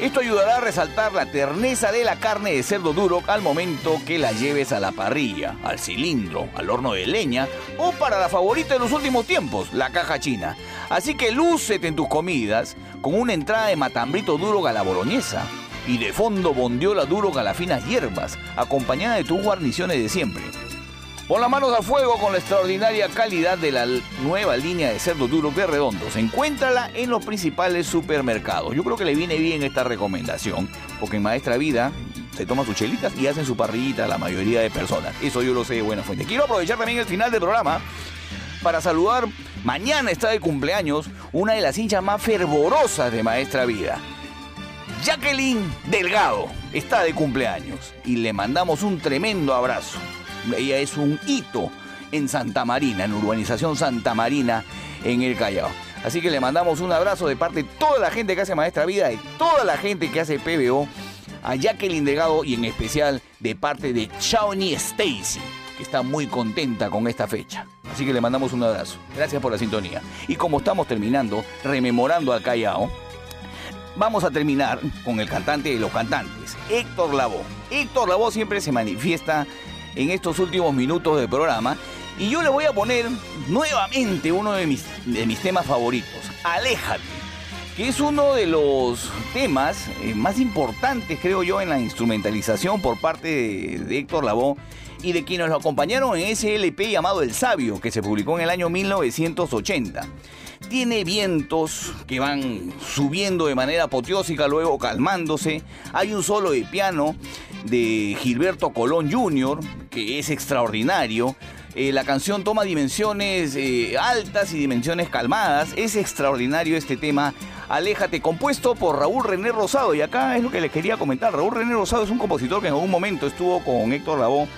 Esto ayudará a resaltar la terneza de la carne de cerdo duro al momento que la lleves a la parrilla, al cilindro, al horno de leña o para la favorita de los últimos tiempos, la caja china. Así que lúcete en tus comidas con una entrada de matambrito duro a la y de fondo bondiola duro a las finas hierbas, acompañada de tus guarniciones de siempre. Pon las manos al fuego con la extraordinaria calidad de la nueva línea de cerdo duro de redondos. Encuéntrala en los principales supermercados. Yo creo que le viene bien esta recomendación, porque en Maestra Vida se toman sus chelitas y hacen su parrillita a la mayoría de personas. Eso yo lo sé de buena fuente. Quiero aprovechar también el final del programa para saludar. Mañana está de cumpleaños una de las hinchas más fervorosas de Maestra Vida. Jacqueline Delgado está de cumpleaños y le mandamos un tremendo abrazo. Ella es un hito en Santa Marina, en Urbanización Santa Marina, en el Callao. Así que le mandamos un abrazo de parte de toda la gente que hace Maestra Vida, de toda la gente que hace PBO, a Jacqueline Delgado y en especial de parte de Shawnee Stacy, que está muy contenta con esta fecha. Así que le mandamos un abrazo. Gracias por la sintonía. Y como estamos terminando, rememorando al Callao, Vamos a terminar con el cantante de los cantantes, Héctor Lavoe. Héctor Lavoe siempre se manifiesta en estos últimos minutos del programa y yo le voy a poner nuevamente uno de mis, de mis temas favoritos, Aléjate, que es uno de los temas eh, más importantes, creo yo, en la instrumentalización por parte de, Héctor Lavoe y de quienes lo acompañaron en ese LP llamado El Sabio, que se publicó en el año 1980 tiene vientos que van subiendo de manera apoteósica, luego calmándose. Hay un solo de piano de Gilberto Colón Jr., que es extraordinario. Eh, la canción toma dimensiones eh, altas y dimensiones calmadas. Es extraordinario este tema. Aléjate, compuesto por Raúl René Rosado. Y acá es lo que les quería comentar. Raúl René Rosado es un compositor que en algún momento estuvo con Héctor Lavoe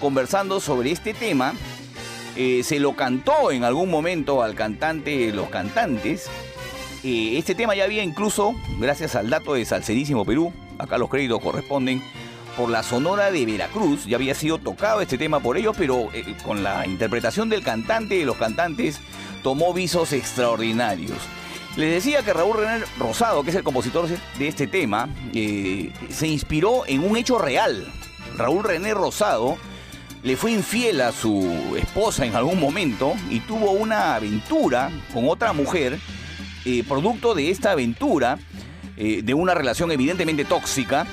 conversando sobre este tema. Eh, se lo cantó en algún momento al cantante los cantantes. Eh, este tema ya había incluso, gracias al dato de Salcerísimo Perú, acá los créditos corresponden, por la Sonora de Veracruz, ya había sido tocado este tema por ellos, pero eh, con la interpretación del cantante de los cantantes tomó visos extraordinarios. Les decía que Raúl René Rosado, que es el compositor de este tema, se inspiró en un hecho real. Raúl René Rosado le fue infiel a su esposa en algún momento y tuvo una aventura con otra mujer, eh, producto de esta aventura, eh, de una relación evidentemente tóxica,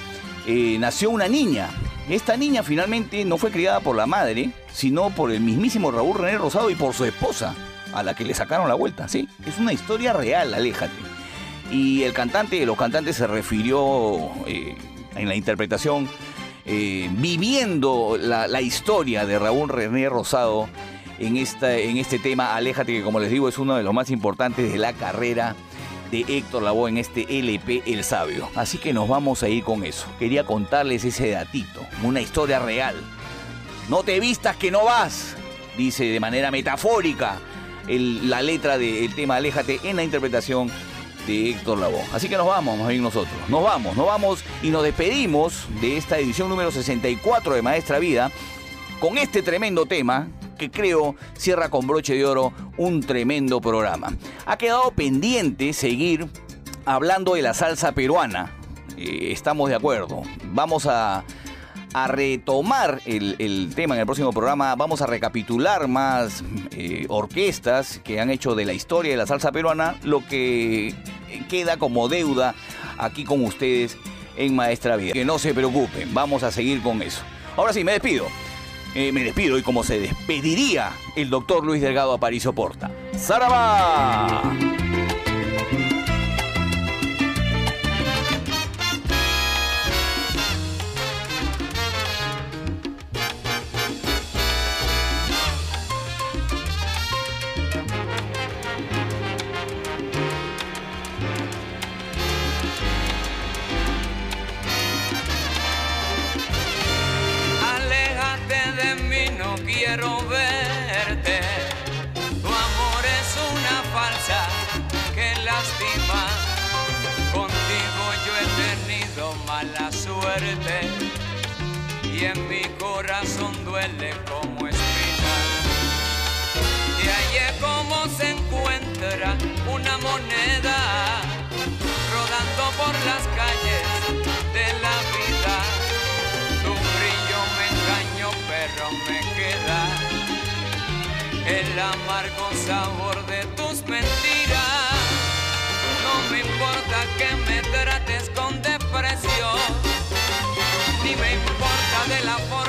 eh, nació una niña. Esta niña finalmente no fue criada por la madre, sino por el mismísimo Raúl René Rosado y por su esposa, a la que le sacaron la vuelta. Sí, es una historia real, aléjate. Y el cantante los cantantes se refirió en la interpretación eh, viviendo la, historia de Raúl René Rosado en, esta, en este tema Aléjate, que como les digo es uno de los más importantes de la carrera de Héctor Lavoe en este LP El Sabio. Así que nos vamos a ir con eso. Quería contarles ese datito, una historia real. No te vistas que no vas, dice de manera metafórica la letra del tema Aléjate en la interpretación de Héctor Lavoe. Así que nos vamos, más nosotros. Nos vamos, nos vamos y nos despedimos de esta edición número 64 de Maestra Vida con este tremendo tema que creo cierra con broche de oro un tremendo programa. Ha quedado pendiente seguir hablando de la salsa peruana. Eh, estamos de acuerdo. Vamos a, a retomar el, el tema en el próximo programa. Vamos a recapitular más eh, orquestas que han hecho de la historia de la salsa peruana lo que queda como deuda aquí con ustedes en Maestra Vida. Que no se preocupen, vamos a seguir con eso. Ahora sí, me despido. Eh, me despido y como se despediría el doctor Luis Delgado Aparicio Porta. ¡Zaraba! No quiero verte. Tu amor es una falsa que lastima. Contigo yo he tenido mala suerte y en mi corazón duele como espina. Y es como se encuentra una moneda rodando por las calles de la vida. Tu brillo me engañó, pero me el amargo sabor de tus mentiras. No me importa que me trates con depresión, ni me importa de la forma